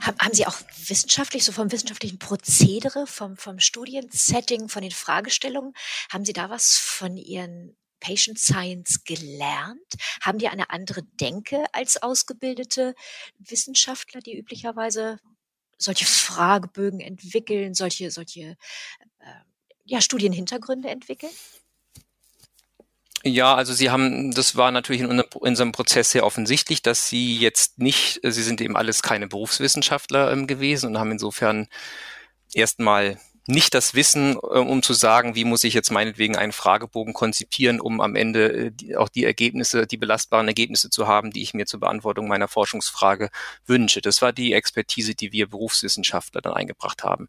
Haben Sie auch wissenschaftlich, so vom wissenschaftlichen Prozedere, vom, vom Studiensetting, von den Fragestellungen, haben Sie da was von Ihren Patient Science gelernt? Haben die eine andere Denke als ausgebildete Wissenschaftler, die üblicherweise solche Fragebögen entwickeln, solche, solche äh, ja, Studienhintergründe entwickeln? Ja, also Sie haben, das war natürlich in unserem Prozess sehr offensichtlich, dass Sie jetzt nicht, Sie sind eben alles keine Berufswissenschaftler ähm, gewesen und haben insofern erstmal nicht das Wissen, äh, um zu sagen, wie muss ich jetzt meinetwegen einen Fragebogen konzipieren, um am Ende äh, auch die Ergebnisse, die belastbaren Ergebnisse zu haben, die ich mir zur Beantwortung meiner Forschungsfrage wünsche. Das war die Expertise, die wir Berufswissenschaftler dann eingebracht haben.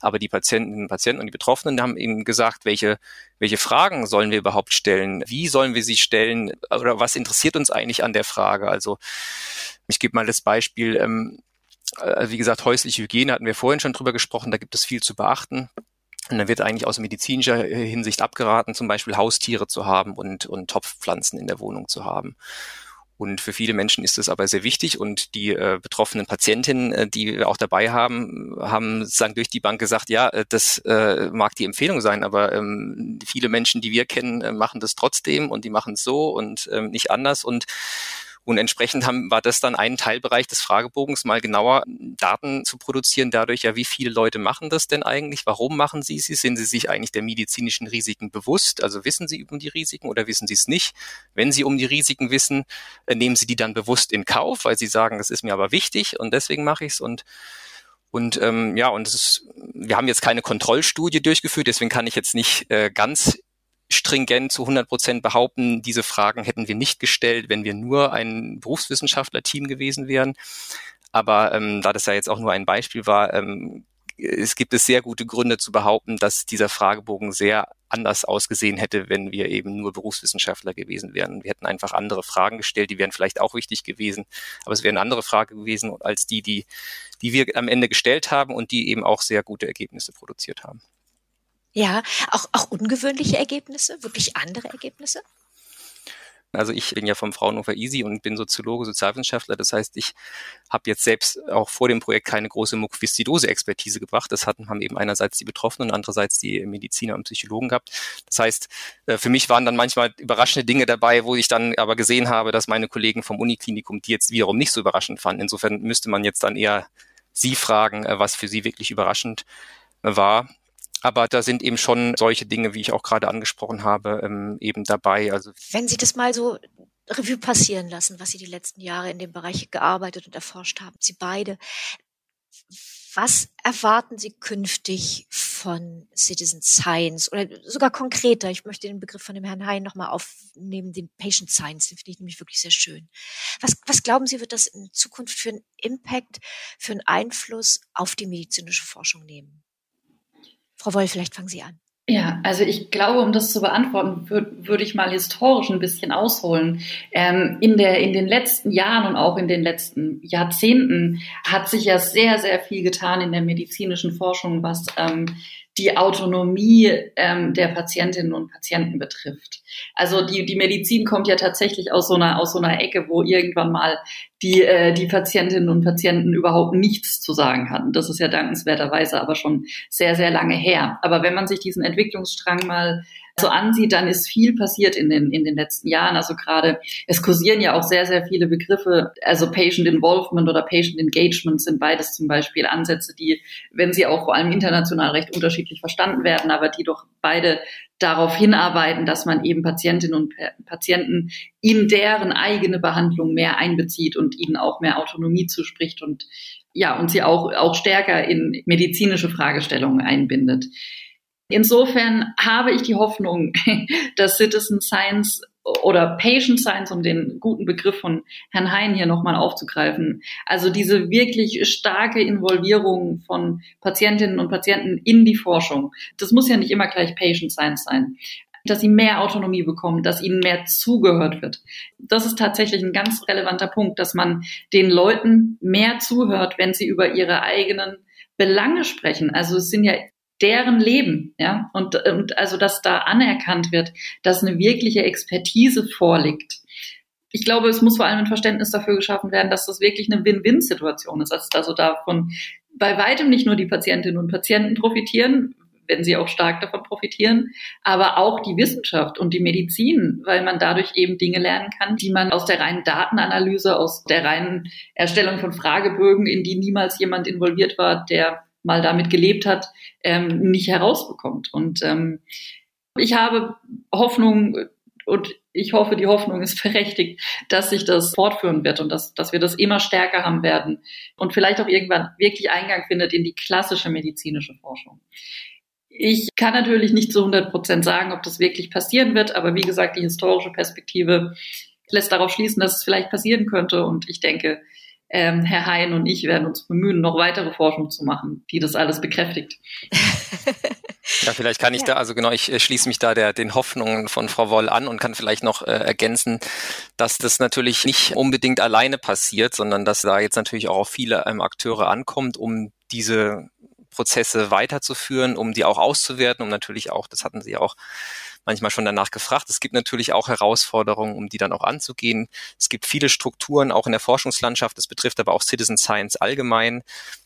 Aber die Patienten, Patienten und die Betroffenen haben eben gesagt, welche welche Fragen sollen wir überhaupt stellen? Wie sollen wir sie stellen? Oder was interessiert uns eigentlich an der Frage? Also ich gebe mal das Beispiel, ähm, äh, wie gesagt, häusliche Hygiene hatten wir vorhin schon drüber gesprochen, da gibt es viel zu beachten. Und dann wird eigentlich aus medizinischer Hinsicht abgeraten, zum Beispiel Haustiere zu haben und, und Topfpflanzen in der Wohnung zu haben. Und für viele Menschen ist das aber sehr wichtig und die äh, betroffenen Patientinnen, äh, die wir auch dabei haben, haben sozusagen durch die Bank gesagt, ja, äh, das äh, mag die Empfehlung sein, aber ähm, viele Menschen, die wir kennen, äh, machen das trotzdem und die machen es so und ähm, nicht anders und Und entsprechend haben, war das dann ein Teilbereich des Fragebogens, mal genauer Daten zu produzieren, dadurch ja, wie viele Leute machen das denn eigentlich? Warum machen sie sie? Sind sie sich eigentlich der medizinischen Risiken bewusst? Also wissen sie um die Risiken oder wissen sie es nicht? Wenn sie um die Risiken wissen, äh, nehmen sie die dann bewusst in Kauf, weil sie sagen, das ist mir aber wichtig und deswegen mache ich es und und ähm, ja, und es ist, wir haben jetzt keine Kontrollstudie durchgeführt, deswegen kann ich jetzt nicht äh, ganz stringent zu 100 Prozent behaupten, diese Fragen hätten wir nicht gestellt, wenn wir nur ein Berufswissenschaftler-Team gewesen wären. Aber ähm, da das ja jetzt auch nur ein Beispiel war, ähm, es gibt es sehr gute Gründe zu behaupten, dass dieser Fragebogen sehr anders ausgesehen hätte, wenn wir eben nur Berufswissenschaftler gewesen wären. Wir hätten einfach andere Fragen gestellt, die wären vielleicht auch wichtig gewesen, aber es wären andere Fragen gewesen als die, die, die wir am Ende gestellt haben und die eben auch sehr gute Ergebnisse produziert haben. Ja, auch, auch ungewöhnliche Ergebnisse, wirklich andere Ergebnisse? Also ich bin ja vom Fraunhofer Easy und bin Soziologe, Sozialwissenschaftler. Das heißt, ich habe jetzt selbst auch vor dem Projekt keine große Mukoviszidose-Expertise gebracht. Das hatten, haben eben einerseits die Betroffenen und andererseits die Mediziner und Psychologen gehabt. Das heißt, äh, für mich waren dann manchmal überraschende Dinge dabei, wo ich dann aber gesehen habe, dass meine Kollegen vom Uniklinikum die jetzt wiederum nicht so überraschend fanden. Insofern müsste man jetzt dann eher sie fragen, äh, was für sie wirklich überraschend war. Aber da sind eben schon solche Dinge, wie ich auch gerade angesprochen habe, ähm, eben dabei. Also wenn Sie das mal so Revue passieren lassen, was Sie die letzten Jahre in dem Bereich gearbeitet und erforscht haben, Sie beide, was erwarten Sie künftig von Citizen Science oder sogar konkreter? Ich möchte den Begriff von dem Herrn Hein nochmal aufnehmen, den Patient Science, den finde ich nämlich wirklich sehr schön. Was, was glauben Sie, wird das in Zukunft für einen Impact, für einen Einfluss auf die medizinische Forschung nehmen? Frau Woll, vielleicht fangen Sie an. Ja, also ich glaube, um das zu beantworten, würde würd ich mal historisch ein bisschen ausholen. Ähm, in, der, in den letzten Jahren und auch in den letzten Jahrzehnten hat sich ja sehr, sehr viel getan in der medizinischen Forschung, was ähm, die Autonomie ähm, der Patientinnen und Patienten betrifft. Also die, die Medizin kommt ja tatsächlich aus so einer, aus so einer Ecke, wo irgendwann mal die, äh, die Patientinnen und Patienten überhaupt nichts zu sagen hatten. Das ist ja dankenswerterweise aber schon sehr, sehr lange her. Aber wenn man sich diesen Entwicklungsstrang mal so ansieht, dann ist viel passiert in den, in den letzten Jahren. Also gerade, es kursieren ja auch sehr, sehr viele Begriffe. Also Patient Involvement oder Patient Engagement sind beides zum Beispiel Ansätze, die, wenn sie auch vor allem international recht unterschiedlich verstanden werden, aber die doch beide darauf hinarbeiten, dass man eben Patientinnen und Patienten in deren eigene Behandlung mehr einbezieht und ihnen auch mehr Autonomie zuspricht und ja, und sie auch, auch stärker in medizinische Fragestellungen einbindet. Insofern habe ich die Hoffnung, dass Citizen Science oder Patient Science, um den guten Begriff von Herrn Hein hier nochmal aufzugreifen, also diese wirklich starke Involvierung von Patientinnen und Patienten in die Forschung, das muss ja nicht immer gleich Patient Science sein, dass sie mehr Autonomie bekommen, dass ihnen mehr zugehört wird. Das ist tatsächlich ein ganz relevanter Punkt, dass man den Leuten mehr zuhört, wenn sie über ihre eigenen Belange sprechen. Also es sind ja deren Leben, ja, und, und also, dass da anerkannt wird, dass eine wirkliche Expertise vorliegt. Ich glaube, es muss vor allem ein Verständnis dafür geschaffen werden, dass das wirklich eine Win-Win-Situation ist, also davon bei weitem nicht nur die Patientinnen und Patienten profitieren, wenn sie auch stark davon profitieren, aber auch die Wissenschaft und die Medizin, weil man dadurch eben Dinge lernen kann, die man aus der reinen Datenanalyse, aus der reinen Erstellung von Fragebögen, in die niemals jemand involviert war, der mal damit gelebt hat, ähm, nicht herausbekommt. Und ähm, ich habe Hoffnung und ich hoffe, die Hoffnung ist berechtigt, dass sich das fortführen wird und dass, dass wir das immer stärker haben werden und vielleicht auch irgendwann wirklich Eingang findet in die klassische medizinische Forschung. Ich kann natürlich nicht zu 100 Prozent sagen, ob das wirklich passieren wird, aber wie gesagt, die historische Perspektive lässt darauf schließen, dass es vielleicht passieren könnte und ich denke, ähm, Herr Hein und ich werden uns bemühen, noch weitere Forschung zu machen, die das alles bekräftigt. Ja, vielleicht kann ich ja. da, also genau, ich schließe mich da der, den Hoffnungen von Frau Woll an und kann vielleicht noch äh, ergänzen, dass das natürlich nicht unbedingt alleine passiert, sondern dass da jetzt natürlich auch auf viele ähm, Akteure ankommt, um diese Prozesse weiterzuführen, um die auch auszuwerten, um natürlich auch, das hatten Sie ja auch manchmal schon danach gefragt. Es gibt natürlich auch Herausforderungen, um die dann auch anzugehen. Es gibt viele Strukturen auch in der Forschungslandschaft. Das betrifft aber auch Citizen Science allgemein.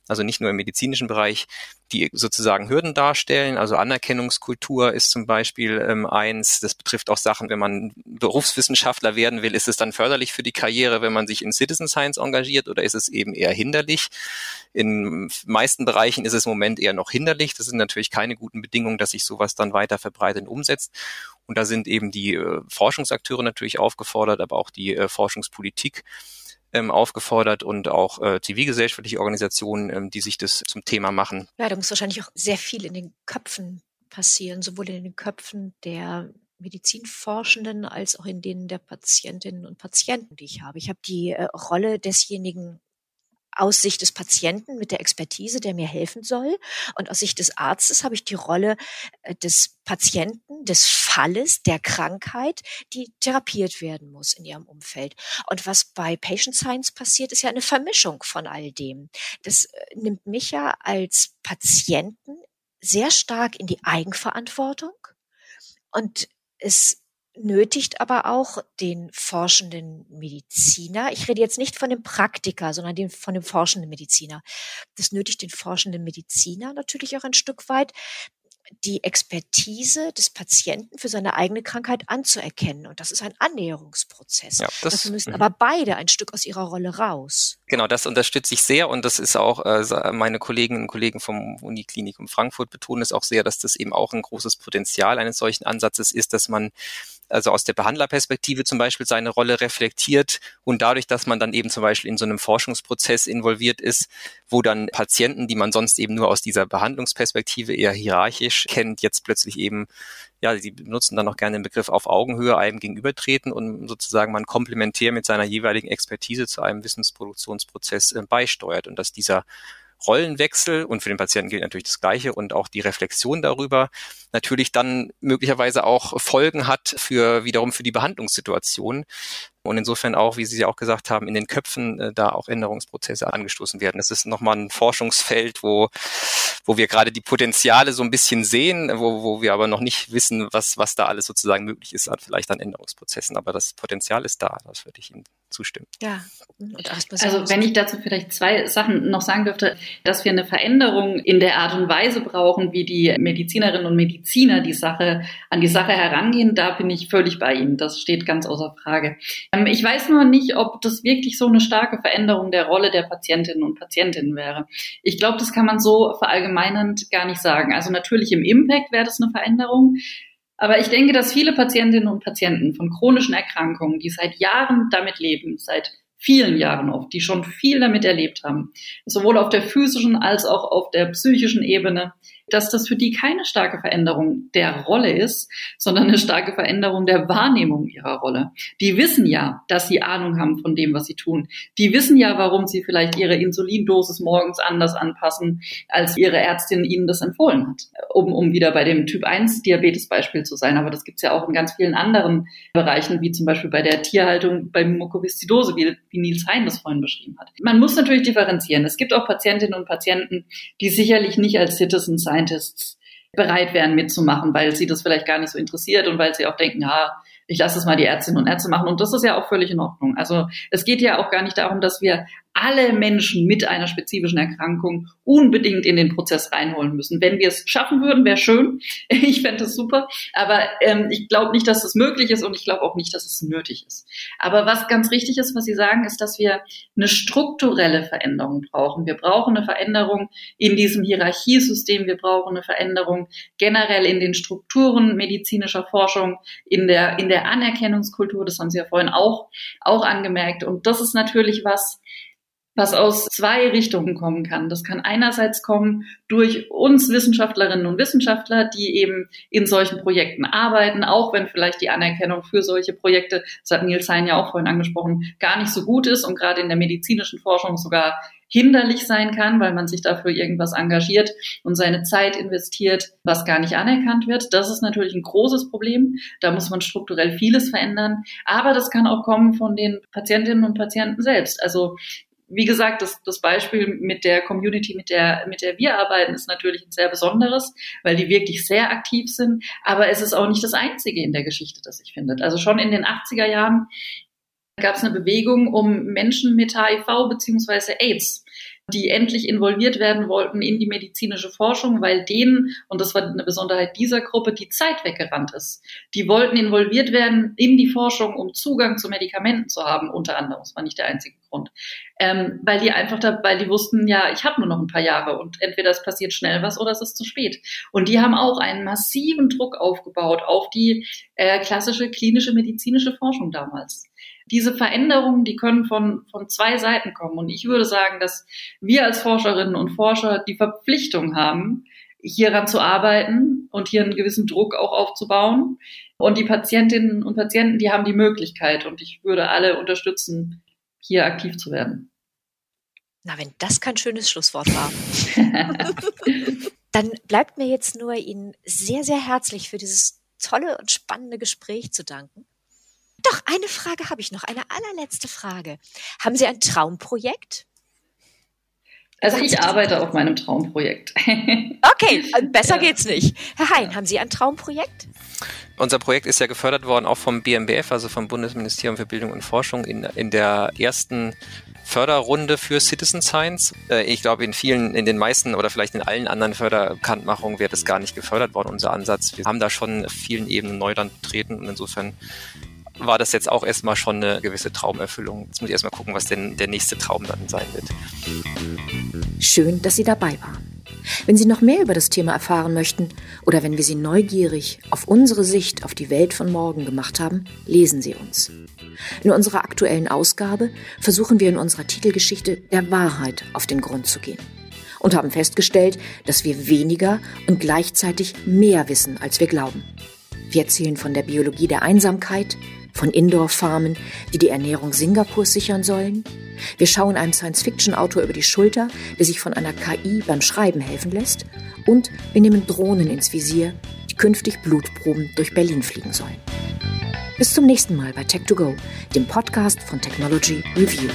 also nicht nur im medizinischen Bereich, die sozusagen Hürden darstellen. Also Anerkennungskultur ist zum Beispiel ähm, eins. Das betrifft auch Sachen, wenn man Berufswissenschaftler werden will, ist es dann förderlich für die Karriere, wenn man sich in Citizen Science engagiert oder ist es eben eher hinderlich? In meisten Bereichen ist es im Moment eher noch hinderlich. Das sind natürlich keine guten Bedingungen, dass sich sowas dann weiter verbreitet und umsetzt. Und da sind eben die äh, Forschungsakteure natürlich aufgefordert, aber auch die äh, Forschungspolitik ähm, aufgefordert und auch äh, zivilgesellschaftliche Organisationen, ähm, die sich das zum Thema machen. Ja, da muss wahrscheinlich auch sehr viel in den Köpfen passieren, sowohl in den Köpfen der Medizinforschenden als auch in denen der Patientinnen und Patienten, die ich habe. Ich habe die äh, Rolle desjenigen aus Sicht des Patienten mit der Expertise, der mir helfen soll. Und aus Sicht des Arztes habe ich die Rolle äh, des Patienten, des Falles, der Krankheit, die therapiert werden muss in ihrem Umfeld. Und was bei Patient Science passiert, ist ja eine Vermischung von all dem. Das äh, nimmt mich ja als Patienten sehr stark in die Eigenverantwortung und es nötigt aber auch den forschenden Mediziner, ich rede jetzt nicht von dem Praktiker, sondern den, von dem forschenden Mediziner. Das nötigt den forschenden Mediziner natürlich auch ein Stück weit, die Expertise des Patienten für seine eigene Krankheit anzuerkennen. Und das ist ein Annäherungsprozess. Ja, das, Dafür müssen mhm. aber beide ein Stück aus ihrer Rolle raus. Genau, das unterstütze ich sehr und das ist auch, äh, meine Kolleginnen und Kollegen vom Uniklinikum Frankfurt betonen es auch sehr, dass das eben auch ein großes Potenzial eines solchen Ansatzes ist, dass man also aus der Behandlerperspektive zum Beispiel seine Rolle reflektiert und dadurch, dass man dann eben zum Beispiel in so einem Forschungsprozess involviert ist, wo dann Patienten, die man sonst eben nur aus dieser Behandlungsperspektive eher hierarchisch kennt, jetzt plötzlich eben ja, sie benutzen dann auch gerne den Begriff auf Augenhöhe einem gegenübertreten und sozusagen man komplementär mit seiner jeweiligen Expertise zu einem Wissensproduktionsprozess äh, beisteuert und dass dieser Rollenwechsel und für den Patienten gilt natürlich das Gleiche und auch die Reflexion darüber natürlich dann möglicherweise auch Folgen hat für wiederum für die Behandlungssituation und insofern auch, wie Sie ja auch gesagt haben, in den Köpfen äh, da auch Änderungsprozesse angestoßen werden. Das ist nochmal ein Forschungsfeld, wo wo wir gerade die Potenziale so ein bisschen sehen, wo, wo wir aber noch nicht wissen, was, was da alles sozusagen möglich ist, vielleicht an Änderungsprozessen. Aber das Potenzial ist da, das würde ich Ihnen zustimmen. Ja. Also wenn ich dazu vielleicht zwei Sachen noch sagen dürfte, dass wir eine Veränderung in der Art und Weise brauchen, wie die Medizinerinnen und Mediziner die Sache an die Sache herangehen, da bin ich völlig bei Ihnen. Das steht ganz außer Frage. Ähm, ich weiß nur nicht, ob das wirklich so eine starke Veränderung der Rolle der Patientinnen und Patientinnen wäre. Ich glaube, das kann man so verallgemeinernd gar nicht sagen. Also natürlich im Impact wäre das eine Veränderung. Aber ich denke, dass viele Patientinnen und Patienten von chronischen Erkrankungen, die seit Jahren damit leben, seit vielen Jahren oft, die schon viel damit erlebt haben, sowohl auf der physischen als auch auf der psychischen Ebene, dass das für die keine starke Veränderung der Rolle ist, sondern eine starke Veränderung der Wahrnehmung ihrer Rolle. Die wissen ja, dass sie Ahnung haben von dem, was sie tun. Die wissen ja, warum sie vielleicht ihre Insulindosis morgens anders anpassen, als ihre Ärztin ihnen das empfohlen hat, um, um wieder bei dem Typ 1 Diabetes-Beispiel zu sein. Aber das gibt's ja auch in ganz vielen anderen Bereichen, wie zum Beispiel bei der Tierhaltung, bei Mukoviszidose, wie, wie Nils Hein das vorhin beschrieben hat. Man muss natürlich differenzieren. Es gibt auch Patientinnen und Patienten, die sicherlich nicht als Citizens Scientists bereit wären mitzumachen, weil sie das vielleicht gar nicht so interessiert und weil sie auch denken, ja, ich lasse es mal die Ärztinnen und Ärzte machen. Und das ist ja auch völlig in Ordnung. Also es geht ja auch gar nicht darum, dass wir alle Menschen mit einer spezifischen Erkrankung unbedingt in den Prozess reinholen müssen. Wenn wir es schaffen würden, wäre schön. Ich fände das super. Aber ähm, ich glaube nicht, dass es möglich ist und ich glaube auch nicht, dass es nötig ist. Aber was ganz richtig ist, was Sie sagen, ist, dass wir eine strukturelle Veränderung brauchen. Wir brauchen eine Veränderung in diesem Hierarchiesystem. Wir brauchen eine Veränderung generell in den Strukturen medizinischer Forschung, in der, in der Anerkennungskultur. Das haben Sie ja vorhin auch, auch angemerkt. Und das ist natürlich was, was aus zwei Richtungen kommen kann. Das kann einerseits kommen durch uns Wissenschaftlerinnen und Wissenschaftler, die eben in solchen Projekten arbeiten, auch wenn vielleicht die Anerkennung für solche Projekte, das hat Nils Hein ja auch vorhin angesprochen, gar nicht so gut ist und gerade in der medizinischen Forschung sogar hinderlich sein kann, weil man sich dafür irgendwas engagiert und seine Zeit investiert, was gar nicht anerkannt wird. Das ist natürlich ein großes Problem. Da muss man strukturell vieles verändern. Aber das kann auch kommen von den Patientinnen und Patienten selbst. Also wie gesagt, das, das Beispiel mit der Community, mit der, mit der wir arbeiten, ist natürlich ein sehr besonderes, weil die wirklich sehr aktiv sind. Aber es ist auch nicht das einzige in der Geschichte, das sich findet. Also schon in den 80er Jahren gab es eine Bewegung um Menschen mit HIV beziehungsweise AIDS die endlich involviert werden wollten in die medizinische Forschung, weil denen, und das war eine Besonderheit dieser Gruppe, die Zeit weggerannt ist. Die wollten involviert werden in die Forschung, um Zugang zu Medikamenten zu haben, unter anderem. Das war nicht der einzige Grund. Ähm, weil die einfach da, weil die wussten, ja, ich habe nur noch ein paar Jahre und entweder es passiert schnell was oder es ist zu spät. Und die haben auch einen massiven Druck aufgebaut auf die äh, klassische klinische medizinische Forschung damals diese Veränderungen, die können von, von zwei Seiten kommen. Und ich würde sagen, dass wir als Forscherinnen und Forscher die Verpflichtung haben, hieran zu arbeiten und hier einen gewissen Druck auch aufzubauen. Und die Patientinnen und Patienten, die haben die Möglichkeit. Und ich würde alle unterstützen, hier aktiv zu werden. Na, wenn das kein schönes Schlusswort war. Dann bleibt mir jetzt nur Ihnen sehr, sehr herzlich für dieses tolle und spannende Gespräch zu danken. Doch, eine Frage habe ich noch, eine allerletzte Frage. Haben Sie ein Traumprojekt? Also ich arbeite auf meinem Traumprojekt. okay, äh, besser ja. geht's nicht. Herr Hein, haben Sie ein Traumprojekt? Unser Projekt ist ja gefördert worden, auch vom BMBF, also vom Bundesministerium für Bildung und Forschung, in, in der ersten Förderrunde für Citizen Science. Äh, ich glaube, in vielen, in den meisten oder vielleicht in allen anderen Förderkantmachungen wäre das gar nicht gefördert worden, unser Ansatz. Wir haben da schon vielen Ebenen Neuland betreten und insofern war das jetzt auch erstmal schon eine gewisse Traumerfüllung. Jetzt muss ich erstmal gucken, was denn der nächste Traum dann sein wird. Schön, dass Sie dabei waren. Wenn Sie noch mehr über das Thema erfahren möchten oder wenn wir Sie neugierig auf unsere Sicht auf die Welt von morgen gemacht haben, lesen Sie uns. In unserer aktuellen Ausgabe versuchen wir in unserer Titelgeschichte der Wahrheit auf den Grund zu gehen und haben festgestellt, dass wir weniger und gleichzeitig mehr wissen, als wir glauben. Wir erzählen von der Biologie der Einsamkeit, von Indoor-Farmen, die die Ernährung Singapurs sichern sollen. Wir schauen einem Science-Fiction-Autor über die Schulter, der sich von einer KI beim Schreiben helfen lässt. Und wir nehmen Drohnen ins Visier, die künftig Blutproben durch Berlin fliegen sollen. Bis zum nächsten Mal bei Tech2Go, dem Podcast von Technology Review.